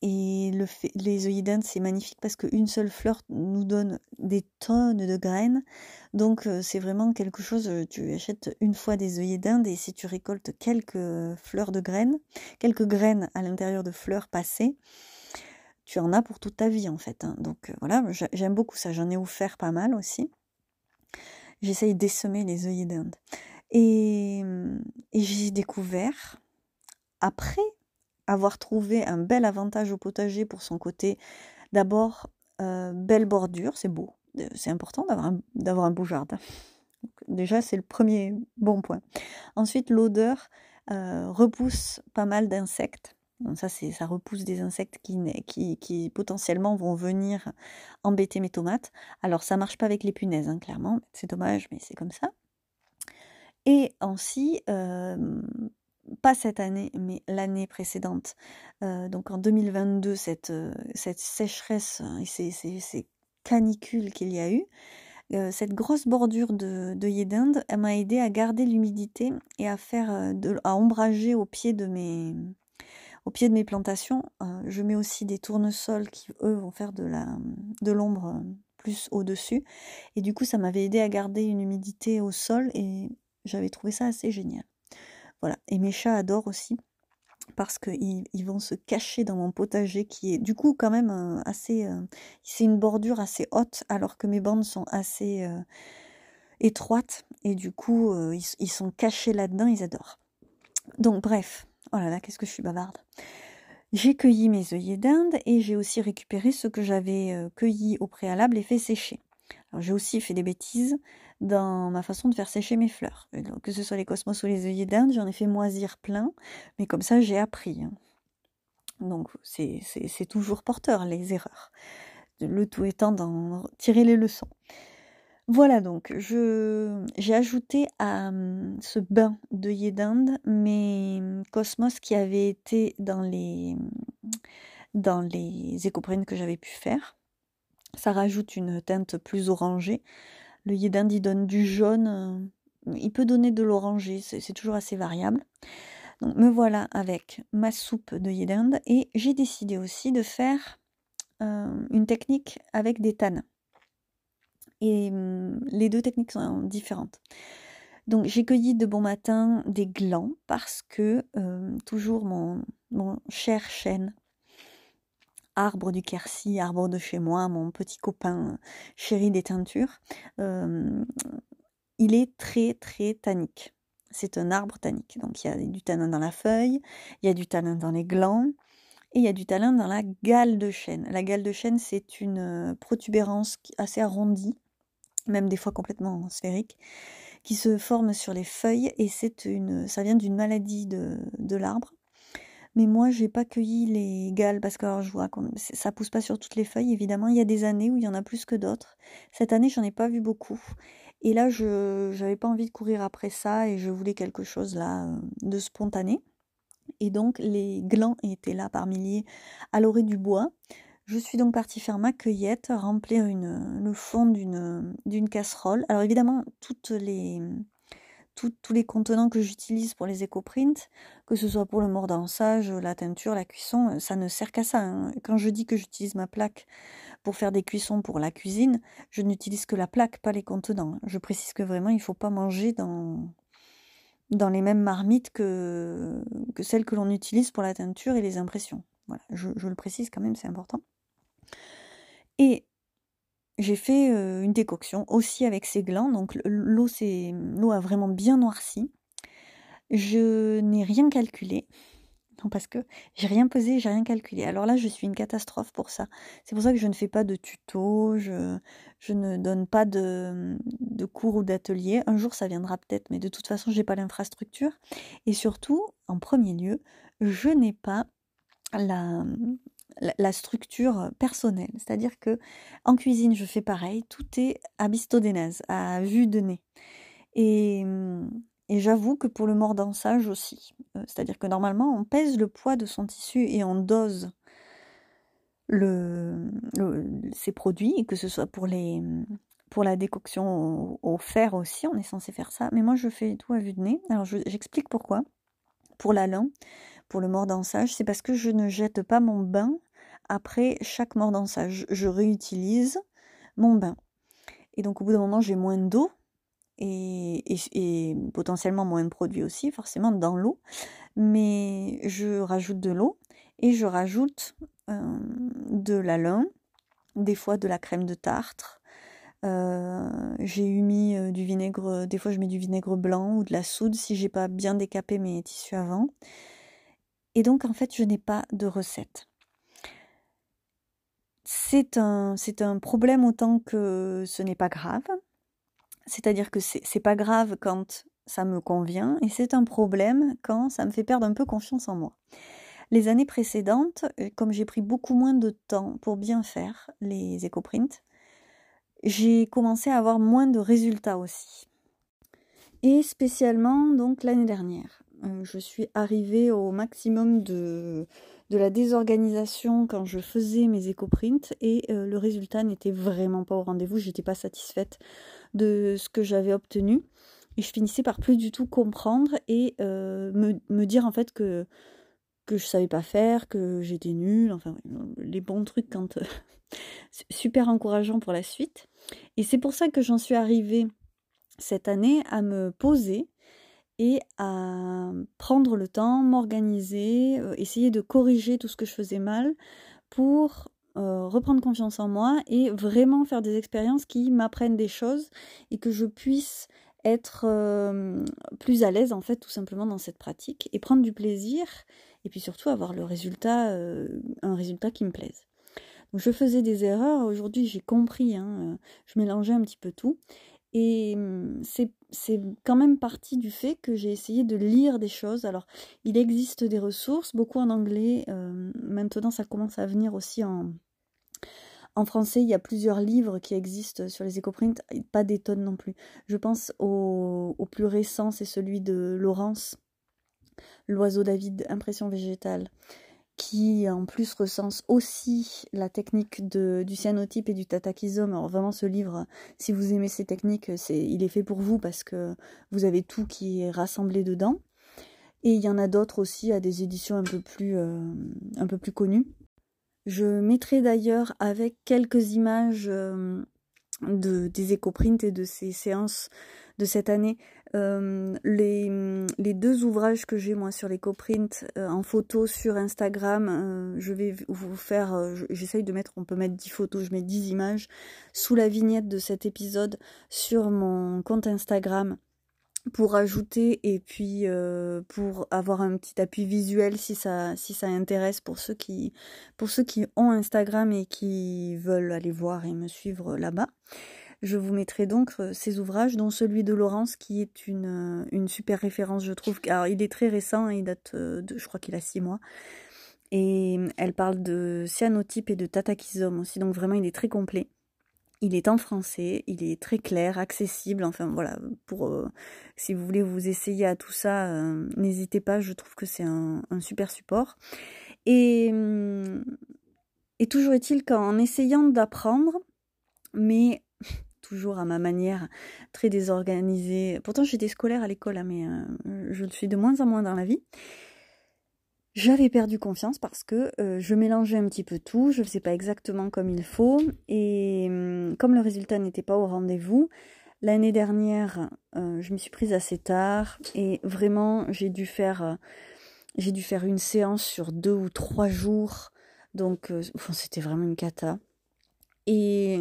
Et le les œillets d'Inde, c'est magnifique parce qu'une seule fleur nous donne des tonnes de graines. Donc euh, c'est vraiment quelque chose, euh, tu achètes une fois des œillets et si tu récoltes quelques fleurs de graines, quelques graines à l'intérieur de fleurs passées, tu en as pour toute ta vie en fait. Hein. Donc euh, voilà, j'aime beaucoup ça. J'en ai offert pas mal aussi. J'essaye d'essaimer les œillets d'Inde. Et, j'ai découvert, après avoir trouvé un bel avantage au potager pour son côté, d'abord, euh, belle bordure, c'est beau. Euh, c'est important d'avoir un, un beau jardin. déjà, c'est le premier bon point. Ensuite, l'odeur repousse pas mal d'insectes ça, ça repousse des insectes qui, qui, potentiellement vont venir embêter mes tomates. Alors ça marche pas avec les punaises, hein, clairement. C'est dommage, mais c'est comme ça. Et ainsi, pas cette année, mais l'année précédente, euh, donc en 2022, cette, cette sécheresse hein, et ces, canicules qu'il y a eu, euh, cette grosse bordure de, de d'Inde, elle m'a aidé à garder l'humidité et à faire, à ombrager au pied de mes, au pied de mes plantations, euh, je mets aussi des tournesols qui, eux, vont faire de la de l'ombre euh, plus au-dessus. Et du coup, ça m'avait aidé à garder une humidité au sol et j'avais trouvé ça assez génial. Voilà. Et mes chats adorent aussi parce qu'ils ils vont se cacher dans mon potager qui est du coup quand même euh, assez... c'est une bordure assez haute alors que mes bandes sont assez étroites et du coup ils, sont cachés là-dedans, ils adorent. Donc bref, Oh là là, qu'est-ce que je suis bavarde. J'ai cueilli mes œillets d'Inde et j'ai aussi récupéré ce que j'avais euh, cueilli au préalable et fait sécher. Alors j'ai aussi fait des bêtises dans ma façon de faire sécher mes fleurs. que ce soit les cosmos ou les œillets d'Inde, j'en ai fait moisir plein, mais comme ça j'ai appris. Hein. Donc c'est toujours porteur les erreurs. Le tout étant d'en tirer les leçons. Voilà donc, j'ai ajouté à hum, ce bain d'œillet d'Inde mes hum, cosmos qui avaient été dans les dans les que j'avais pu faire. Ça rajoute une teinte plus orangée. L'œillet d'Inde il donne du jaune, euh, il peut donner de l'oranger, c'est toujours assez variable. Donc me voilà avec ma soupe d'œillet d'Inde et j'ai décidé aussi de faire euh, une technique avec des tanins. Et mmh, les deux techniques sont différentes. Donc j'ai cueilli de bon matin des glands parce que toujours mon, cher chêne, arbre du Quercy, arbre de chez moi, mon petit copain chéri des teintures, il est très très tannique. C'est un arbre tannique. Donc il y a du tanin dans la feuille, il y a du tanin dans les glands, Et il y a du talin dans la gale de chêne. La gale de chêne, c'est une protubérance assez arrondie, même des fois complètement sphérique, qui se forme sur les feuilles et c'est une, ça vient d'une maladie de, de l'arbre. Mais moi, j'ai pas cueilli les gales parce que alors, je vois que ça pousse pas sur toutes les feuilles. Évidemment, il y a des années où il y en a plus que d'autres. Cette année, j'en ai pas vu beaucoup. Et là, je n'avais pas envie de courir après ça et je voulais quelque chose là euh, de spontané. Et donc, les glands étaient là par milliers à l'orée du bois. Je suis donc partie faire ma cueillette, remplir le fond d'une casserole. Alors évidemment, toutes les, tous les contenants que j'utilise pour les éco-prints, que ce soit pour le mordançage, la teinture, la cuisson, ça ne sert qu'à ça. Hein. Quand je dis que j'utilise ma plaque pour faire des cuissons pour la cuisine, je n'utilise que la plaque, pas les contenants. Je précise que vraiment, il ne faut pas manger dans, dans les mêmes marmites que, que celles que l'on utilise pour la teinture et les impressions. Voilà, je, je le précise quand même, c'est important. Et j'ai fait une décoction aussi avec ces glands. Donc l'eau, l'eau a vraiment bien noirci. Je n'ai rien calculé. Non, parce que j'ai rien pesé, j'ai rien calculé. Alors là, je suis une catastrophe pour ça. C'est pour ça que je ne fais pas de tuto, je, je ne donne pas de, de cours ou d'ateliers. Un jour, ça viendra peut-être, mais de toute façon, j'ai pas l'infrastructure. Et surtout, en premier lieu, je n'ai pas la, la structure personnelle. C'est-à-dire que en cuisine, je fais pareil, tout est à bistodénase, à vue de nez. Et, et j'avoue que pour le mordançage aussi. Euh, c'est-à-dire que normalement, on pèse le poids de son tissu et on dose le, ces produits, que ce soit pour la décoction au, fer aussi, on est censé faire ça. Mais moi, je fais tout à vue de nez. Alors, j'explique pourquoi. Pour la lin, pour le mordançage, c'est parce que je ne jette pas mon bain après chaque mordançage. Je réutilise mon bain. Et donc au bout d'un moment, j'ai moins d'eau et, et, potentiellement moins de produits aussi, forcément dans l'eau. Mais je rajoute de l'eau et je rajoute euh, de la lin, des fois de la crème de tartre. Euh, j'ai eu mis euh, du vinaigre, des fois je mets du vinaigre blanc ou de la soude si j'ai pas bien décapé mes tissus avant. Et donc en fait, je n'ai pas de recette. C'est un, problème autant que ce n'est pas grave. C'est-à-dire que c'est, c'est pas grave quand ça me convient et c'est un problème quand ça me fait perdre un peu confiance en moi. Les années précédentes, euh, comme j'ai pris beaucoup moins de temps pour bien faire les éco-prints, j'ai commencé à avoir moins de résultats aussi. Et spécialement donc l'année dernière. Euh, je suis arrivée au maximum de, de la désorganisation quand je faisais mes éco-prints et euh, le résultat n'était vraiment pas au rendez-vous. J'étais pas satisfaite de ce que j'avais obtenu et je finissais par plus du tout comprendre et euh, me, dire en fait que que je savais pas faire, que j'étais nulle, enfin les bons trucs quand super encourageant pour la suite. Et c'est pour ça que j'en suis arrivée cette année à me poser et à prendre le temps, m'organiser, euh, essayer de corriger tout ce que je faisais mal pour euh, reprendre confiance en moi et vraiment faire des expériences qui m'apprennent des choses et que je puisse être euh, plus à l'aise en fait tout simplement dans cette pratique et prendre du plaisir et puis surtout avoir le résultat un résultat qui me plaise. Donc je faisais des erreurs, aujourd'hui j'ai compris, hein, je mélangeais un petit peu tout et mmh, c'est quand même partie du fait que j'ai essayé de lire des choses. Alors, il existe des ressources, beaucoup en anglais. Euh, maintenant, ça commence à venir aussi en, en français. Il y a plusieurs livres qui existent sur les écoprints, pas des tonnes non plus. Je pense au, au plus récent, c'est celui de Laurence, L'oiseau David, impression végétale qui en plus recense aussi la technique de, du cyanotype et du tatakizome. Alors vraiment ce livre, si vous aimez ces techniques, c'est, il est fait pour vous parce que vous avez tout qui est rassemblé dedans. Et il y en a d'autres aussi à des éditions un peu plus, euh, un peu plus connues. Je mettrai d'ailleurs avec quelques images euh, de, des éco-prints et de ces séances de cette année euh, les, deux ouvrages que j'ai moi sur les coprints euh, en photo sur Instagram, euh, je vais vous faire, j'essaye de mettre, on peut mettre 10 photos, je mets 10 images sous la vignette de cet épisode sur mon compte Instagram pour ajouter et puis pour avoir un petit appui visuel si ça si ça intéresse pour ceux qui pour ceux qui ont Instagram et qui veulent aller voir et me suivre là-bas. Je vous mettrai donc euh, ces ouvrages, dont celui de Laurence, qui est une, une super référence, je trouve. Alors, il est très récent, hein, il date de, je crois qu'il a six mois. Et elle parle de cyanotype et de tatakisome aussi, donc vraiment, il est très complet. Il est en français, il est très clair, accessible. Enfin voilà, pour euh, si vous voulez vous essayer à tout ça, euh, n'hésitez pas. Je trouve que c'est un, super support. Et toujours est-il qu'en essayant d'apprendre, mais toujours à ma manière très désorganisée. Pourtant j'étais scolaire à l'école, hein, mais euh, je le suis de moins en moins dans la vie. J'avais perdu confiance parce que euh, je mélangeais un petit peu tout, je ne faisais pas exactement comme il faut, et hum, comme le résultat n'était pas au rendez-vous, l'année dernière, euh, je me suis prise assez tard, et vraiment, j'ai dû faire, j'ai dû faire une séance sur deux ou trois jours, donc c'était vraiment une cata. Et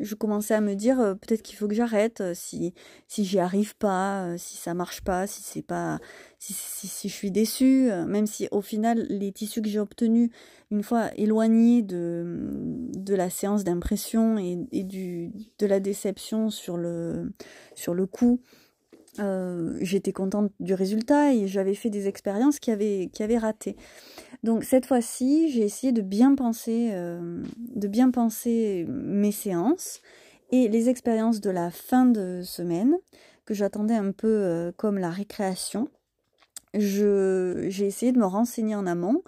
je commençais à me dire euh, peut-être qu'il faut que j'arrête euh, si si j'y arrive pas, euh, si ça marche pas, si c'est pas si, si, je suis déçue, même si au final les tissus que j'ai obtenus une fois éloignés de de la séance d'impression et, et, du de la déception sur le sur le coup, j'étais contente du résultat et j'avais fait des expériences qui avaient qui avaient raté. Donc cette fois-ci, j'ai essayé de bien penser, euh, de bien penser mes séances et les expériences de la fin de semaine que j'attendais un peu euh, comme la récréation. j'ai essayé de me renseigner en amont.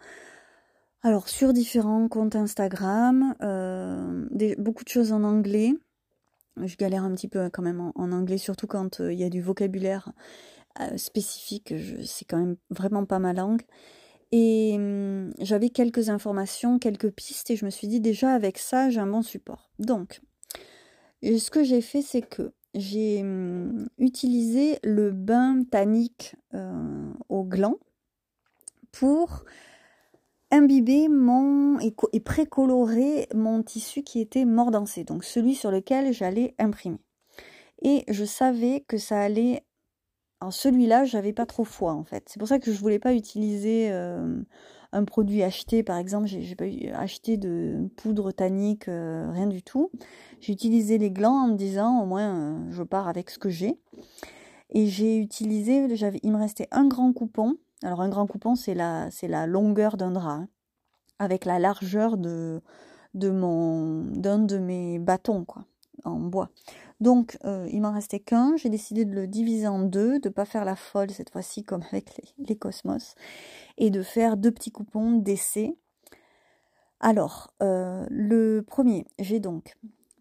Alors sur différents comptes Instagram, euh, beaucoup de choses en anglais. Je galère un petit peu quand même en, anglais, surtout quand il y a du vocabulaire spécifique. C'est quand même vraiment pas ma langue. Et hum, j'avais quelques informations, quelques pistes, et je me suis dit déjà avec ça, j'ai un bon support. Donc, ce que j'ai fait, c'est que j'ai hum, utilisé le bain tannique euh, au gland pour imbiber et, précolorer mon tissu qui était mordancé, donc celui sur lequel j'allais imprimer. Et je savais que ça allait alors celui-là, j'avais pas trop foi en fait. C'est pour ça que je voulais pas utiliser euh, un produit acheté, par exemple. J'ai pas acheté de poudre tannique, euh, rien du tout. J'ai utilisé les glands en me disant au moins euh, je pars avec ce que j'ai. Et j'ai utilisé, il me restait un grand coupon. Alors un grand coupon, c'est la, la longueur d'un drap, hein, avec la largeur de, d'un de mes bâtons quoi, en bois. Donc, euh, il m'en restait qu'un. J'ai décidé de le diviser en deux, de ne pas faire la folle cette fois-ci comme avec les, Cosmos, et de faire deux petits coupons d'essai. Alors, euh, le premier, j'ai donc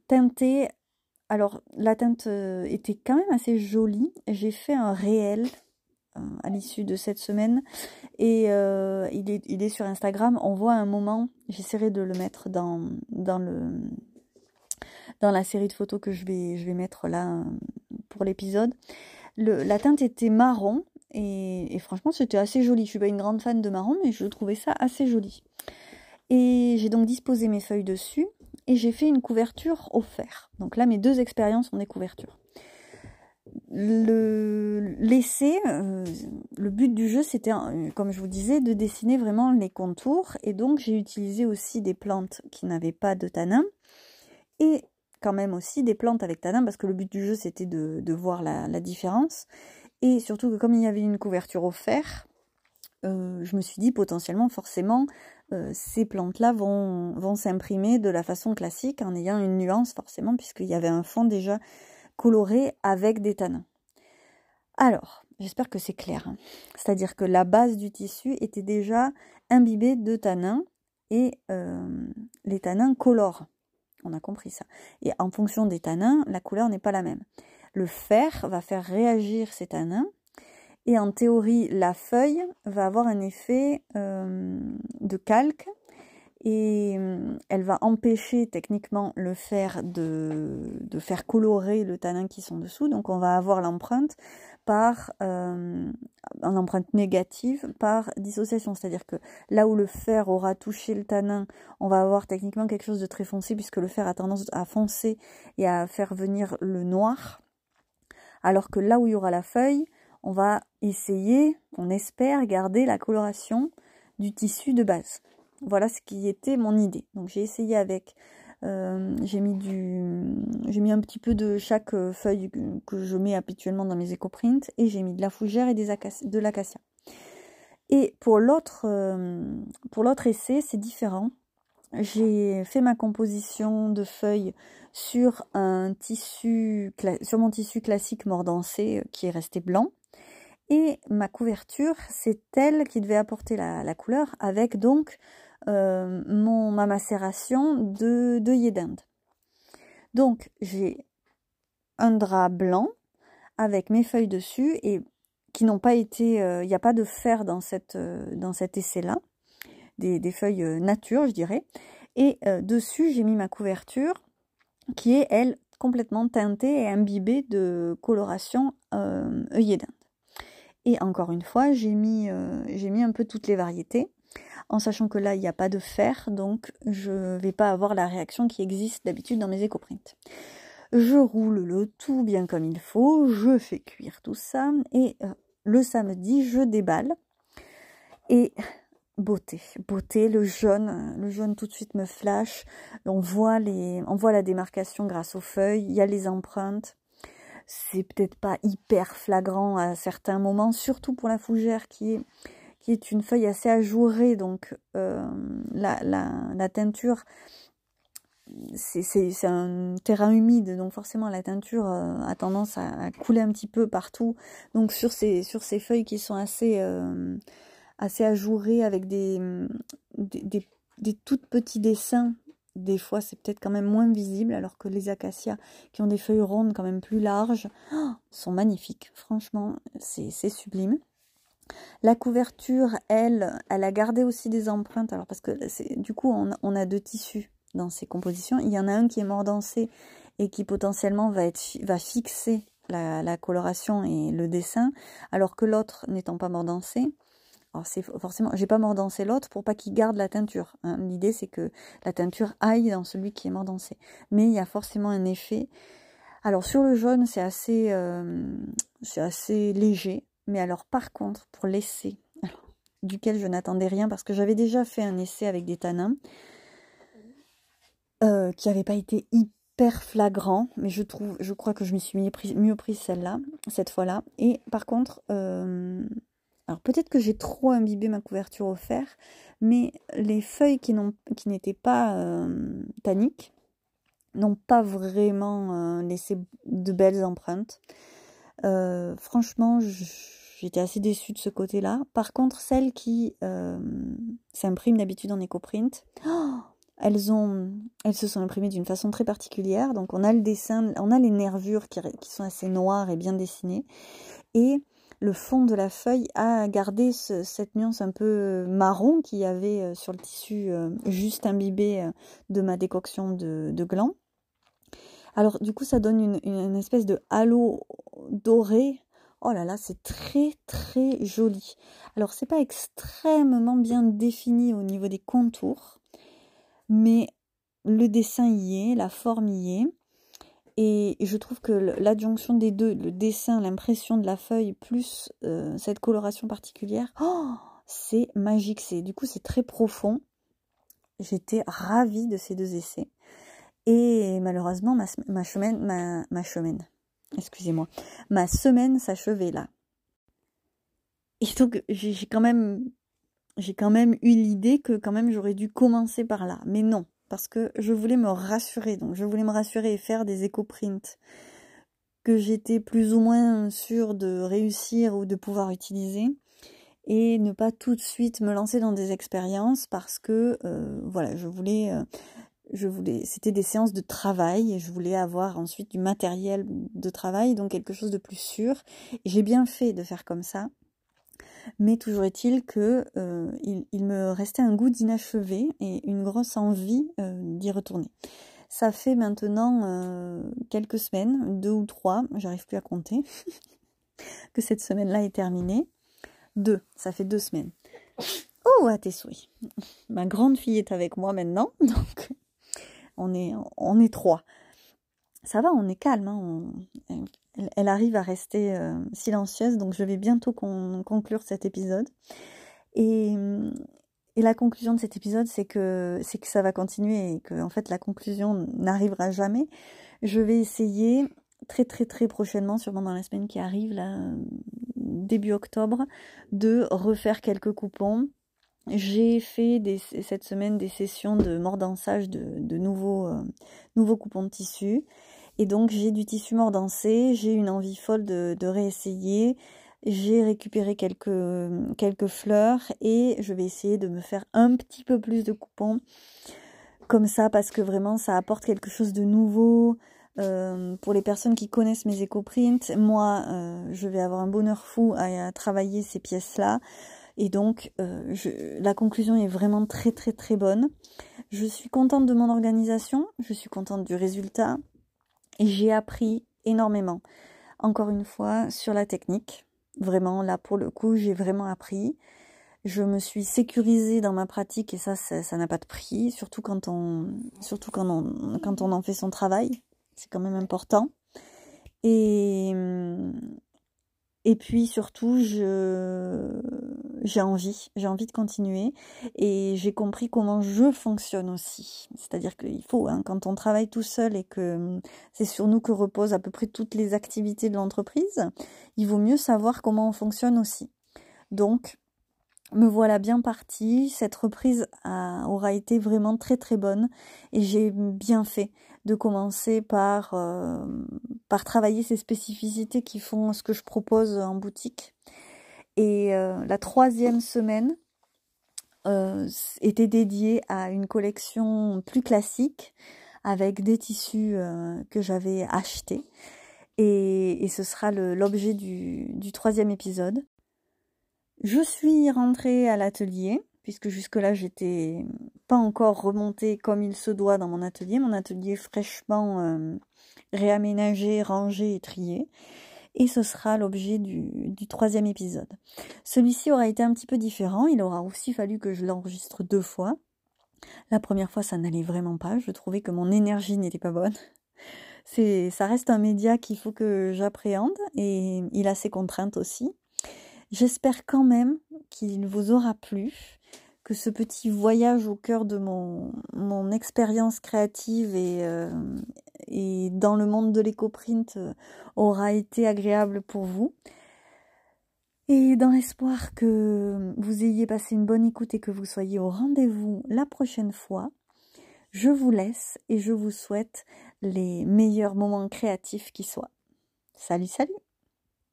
teinté. Alors, la teinte euh, était quand même assez jolie. J'ai fait un réel à l'issue de cette semaine et il, est, il est sur Instagram. On voit un moment, j'essaierai de le mettre dans, dans le dans la série de photos que je vais, je vais mettre là euh, pour l'épisode. La teinte était marron et, franchement c'était assez joli. Je suis pas une grande fan de marron mais je trouvais ça assez joli. Et j'ai donc disposé mes feuilles dessus et j'ai fait une couverture au fer. Donc là mes deux expériences ont des couvertures. Le l'essai, euh, le but du jeu c'était, euh, comme je vous disais, de dessiner vraiment les contours et donc j'ai utilisé aussi des plantes qui n'avaient pas de tanin et quand même aussi des plantes avec tanin parce que le but du jeu c'était de, voir la, différence. Et surtout que comme il y avait une couverture au fer, euh, je me suis dit potentiellement forcément ces plantes-là vont, vont s'imprimer de la façon classique en ayant une nuance forcément puisqu'il y avait un fond déjà coloré avec des tanins. Alors, j'espère que c'est clair. Hein. C'est-à-dire que la base du tissu était déjà imbibée de tanins et euh, les tanins colorent. On a compris ça. Et en fonction des tanins, la couleur n'est pas la même. Le fer va faire réagir ces tanins. Et en théorie, la feuille va avoir un effet euh, de calque et euh, elle va empêcher techniquement le fer de, faire colorer le tanin qui sont dessous. Donc on va avoir l'empreinte par euh, en empreinte négative par dissociation. C'est-à-dire que là où le fer aura touché le tanin, on va avoir techniquement quelque chose de très foncé puisque le fer a tendance à foncer et à faire venir le noir. Alors que là où il y aura la feuille, on va essayer, on espère garder la coloration du tissu de base. Voilà ce qui était mon idée. Donc j'ai essayé avec, euh, j'ai mis un petit peu de chaque euh, feuille que je mets habituellement dans mes éco-prints et j'ai mis de la fougère et des de l'acacia. Et pour l'autre, euh, pour l'autre essai, c'est différent. J'ai fait ma composition de feuilles sur un tissu, sur mon tissu classique mordancé qui est resté blanc. Et ma couverture, c'est elle qui devait apporter la, couleur avec donc euh, mon, ma macération de d'œillet d'Inde. Donc j'ai un drap blanc avec mes feuilles dessus et qui n'ont pas été, euh, il n'y a pas de fer dans, cette, euh, dans cet essai-là, des, des, feuilles nature, je dirais. Et dessus, j'ai mis ma couverture qui est, elle, complètement teintée et imbibée de coloration œillet d'Inde. Et encore une fois, j'ai mis, euh, mis un peu toutes les variétés, en sachant que là, il n'y a pas de fer, donc je ne vais pas avoir la réaction qui existe d'habitude dans mes éco-prints. Je roule le tout bien comme il faut, je fais cuire tout ça, et euh, le samedi, je déballe. Et beauté, beauté, le jaune, le jaune tout de suite me flash. On voit, les, on voit la démarcation grâce aux feuilles, il y a les empreintes c'est peut-être pas hyper flagrant à certains moments, surtout pour la fougère qui est, qui est une feuille assez ajourée, donc euh, la, teinture, c'est un terrain humide, donc forcément la teinture euh, a tendance à, couler un petit peu partout. Donc sur ces, sur ces feuilles qui sont assez, euh, ajourées avec des, des, des, des tout petits dessins des fois c'est peut-être quand même moins visible, alors que les acacias qui ont des feuilles rondes quand même plus larges oh, sont magnifiques. Franchement, c'est sublime. La couverture, elle, elle a gardé aussi des empreintes. Alors parce que du coup, on, a deux tissus dans ces compositions. Il y en a un qui est mordancé et qui potentiellement va, fixer la, coloration et le dessin, alors que l'autre n'étant pas mordancé, alors c'est forcément, j'ai pas mordancé l'autre pour pas qu'il garde la teinture. Hein. L'idée c'est que la teinture aille dans celui qui est mordancé. Mais il y a forcément un effet. Alors sur le jaune c'est assez, euh, c'est assez léger. Mais alors par contre pour l'essai, duquel je n'attendais rien parce que j'avais déjà fait un essai avec des tanins euh, qui n'avait pas été hyper flagrant, mais je trouve, je crois que je m'y suis mieux pris, celle-là, cette fois-là. Et par contre, euh, alors peut-être que j'ai trop imbibé ma couverture au fer, mais les feuilles qui n'étaient pas euh, tanniques n'ont pas vraiment laissé de belles empreintes. Franchement, j'étais assez déçue de ce côté-là. Par contre, celles qui s'impriment d'habitude en éco-print, elles, ont, elles se sont imprimées d'une façon très particulière. Donc on a le dessin, on a les nervures qui, sont assez noires et bien dessinées. Et le fond de la feuille a gardé cette nuance un peu marron qu'il y avait euh, sur le tissu euh, juste imbibé euh, de ma décoction de, gland. Alors du coup ça donne une, espèce de halo doré. Oh là là, c'est très très joli. Alors c'est pas extrêmement bien défini au niveau des contours, mais le dessin y est, la forme y est. Et je trouve que l'adjonction des deux, le dessin, l'impression de la feuille, plus euh, cette coloration particulière, oh, c'est magique. C'est Du coup, c'est très profond. J'étais ravie de ces deux essais. Et malheureusement, ma, ma ma, ma excusez-moi, ma semaine s'achevait là. Et donc, j'ai quand même, j'ai quand même eu l'idée que quand même j'aurais dû commencer par là. Mais non, parce que je voulais me rassurer. Donc je voulais me rassurer et faire des éco-prints que j'étais plus ou moins sûre de réussir ou de pouvoir utiliser et ne pas tout de suite me lancer dans des expériences parce que euh, voilà, je voulais euh, je voulais c'était des séances de travail et je voulais avoir ensuite du matériel de travail donc quelque chose de plus sûr j'ai bien fait de faire comme ça mais toujours est-il que euh, il, me restait un goût d'inachevé et une grosse envie euh, d'y retourner. Ça fait maintenant euh, quelques semaines, deux ou trois, j'arrive plus à compter, que cette semaine-là est terminée. Deux, ça fait deux semaines. Oh, à tes souhaits. Ma grande fille est avec moi maintenant, donc on est, on est trois. Ça va, on est calme. Hein, elle, arrive à rester silencieuse, donc je vais bientôt conclure cet épisode. Et, la conclusion de cet épisode, c'est que, c'est que ça va continuer et que en fait la conclusion n'arrivera jamais. Je vais essayer très très très prochainement, sûrement dans la semaine qui arrive, là, début octobre, de refaire quelques coupons. J'ai fait cette semaine des sessions de mordansage de, nouveaux, euh, nouveaux coupons de tissu. Et donc j'ai du tissu mordancé, j'ai une envie folle de, de réessayer. J'ai récupéré quelques, quelques fleurs et je vais essayer de me faire un petit peu plus de coupons comme ça parce que vraiment ça apporte quelque chose de nouveau. Euh, pour les personnes qui connaissent mes éco-prints, moi, euh, je vais avoir un bonheur fou à, travailler ces pièces-là. Et donc, euh, la conclusion est vraiment très, très, très bonne. Je suis contente de mon organisation, je suis contente du résultat. Et j'ai appris énormément, encore une fois, sur la technique. Vraiment, là, pour le coup, j'ai vraiment appris. Je me suis sécurisée dans ma pratique et ça, ça n'a pas de prix, surtout quand on, surtout quand on, quand on en fait son travail c'est quand même important. Et, et puis surtout, j'ai envie, j'ai envie de continuer et j'ai compris comment je fonctionne aussi. C'est-à-dire qu'il faut, hein, quand on travaille tout seul et que c'est sur nous que reposent à peu près toutes les activités de l'entreprise, il vaut mieux savoir comment on fonctionne aussi. Donc, me voilà bien partie. Cette reprise aura été vraiment très très bonne et j'ai bien fait de commencer par, euh, par travailler ces spécificités qui font ce que je propose en boutique. Et euh, la troisième semaine euh, était dédiée à une collection plus classique avec des tissus que j'avais achetés. Et, et, ce sera l'objet du, du troisième épisode. Je suis rentrée à l'atelier, puisque jusque-là j'étais pas encore remontée comme il se doit dans mon atelier. Mon atelier fraîchement euh, réaménagé, rangé et trié. Et ce sera l'objet du, du, troisième épisode. Celui-ci aura été un petit peu différent. Il aura aussi fallu que je l'enregistre deux fois. La première fois, ça n'allait vraiment pas. Je trouvais que mon énergie n'était pas bonne. C'est, ça reste un média qu'il faut que j'appréhende et il a ses contraintes aussi. J'espère quand même qu'il vous aura plu, que ce petit voyage au cœur de mon, expérience créative et, euh, et dans le monde de l'éco-print euh, aura été agréable pour vous. Et dans l'espoir que vous ayez passé une bonne écoute et que vous soyez au rendez-vous la prochaine fois, je vous laisse et je vous souhaite les meilleurs moments créatifs qui soient. Salut, salut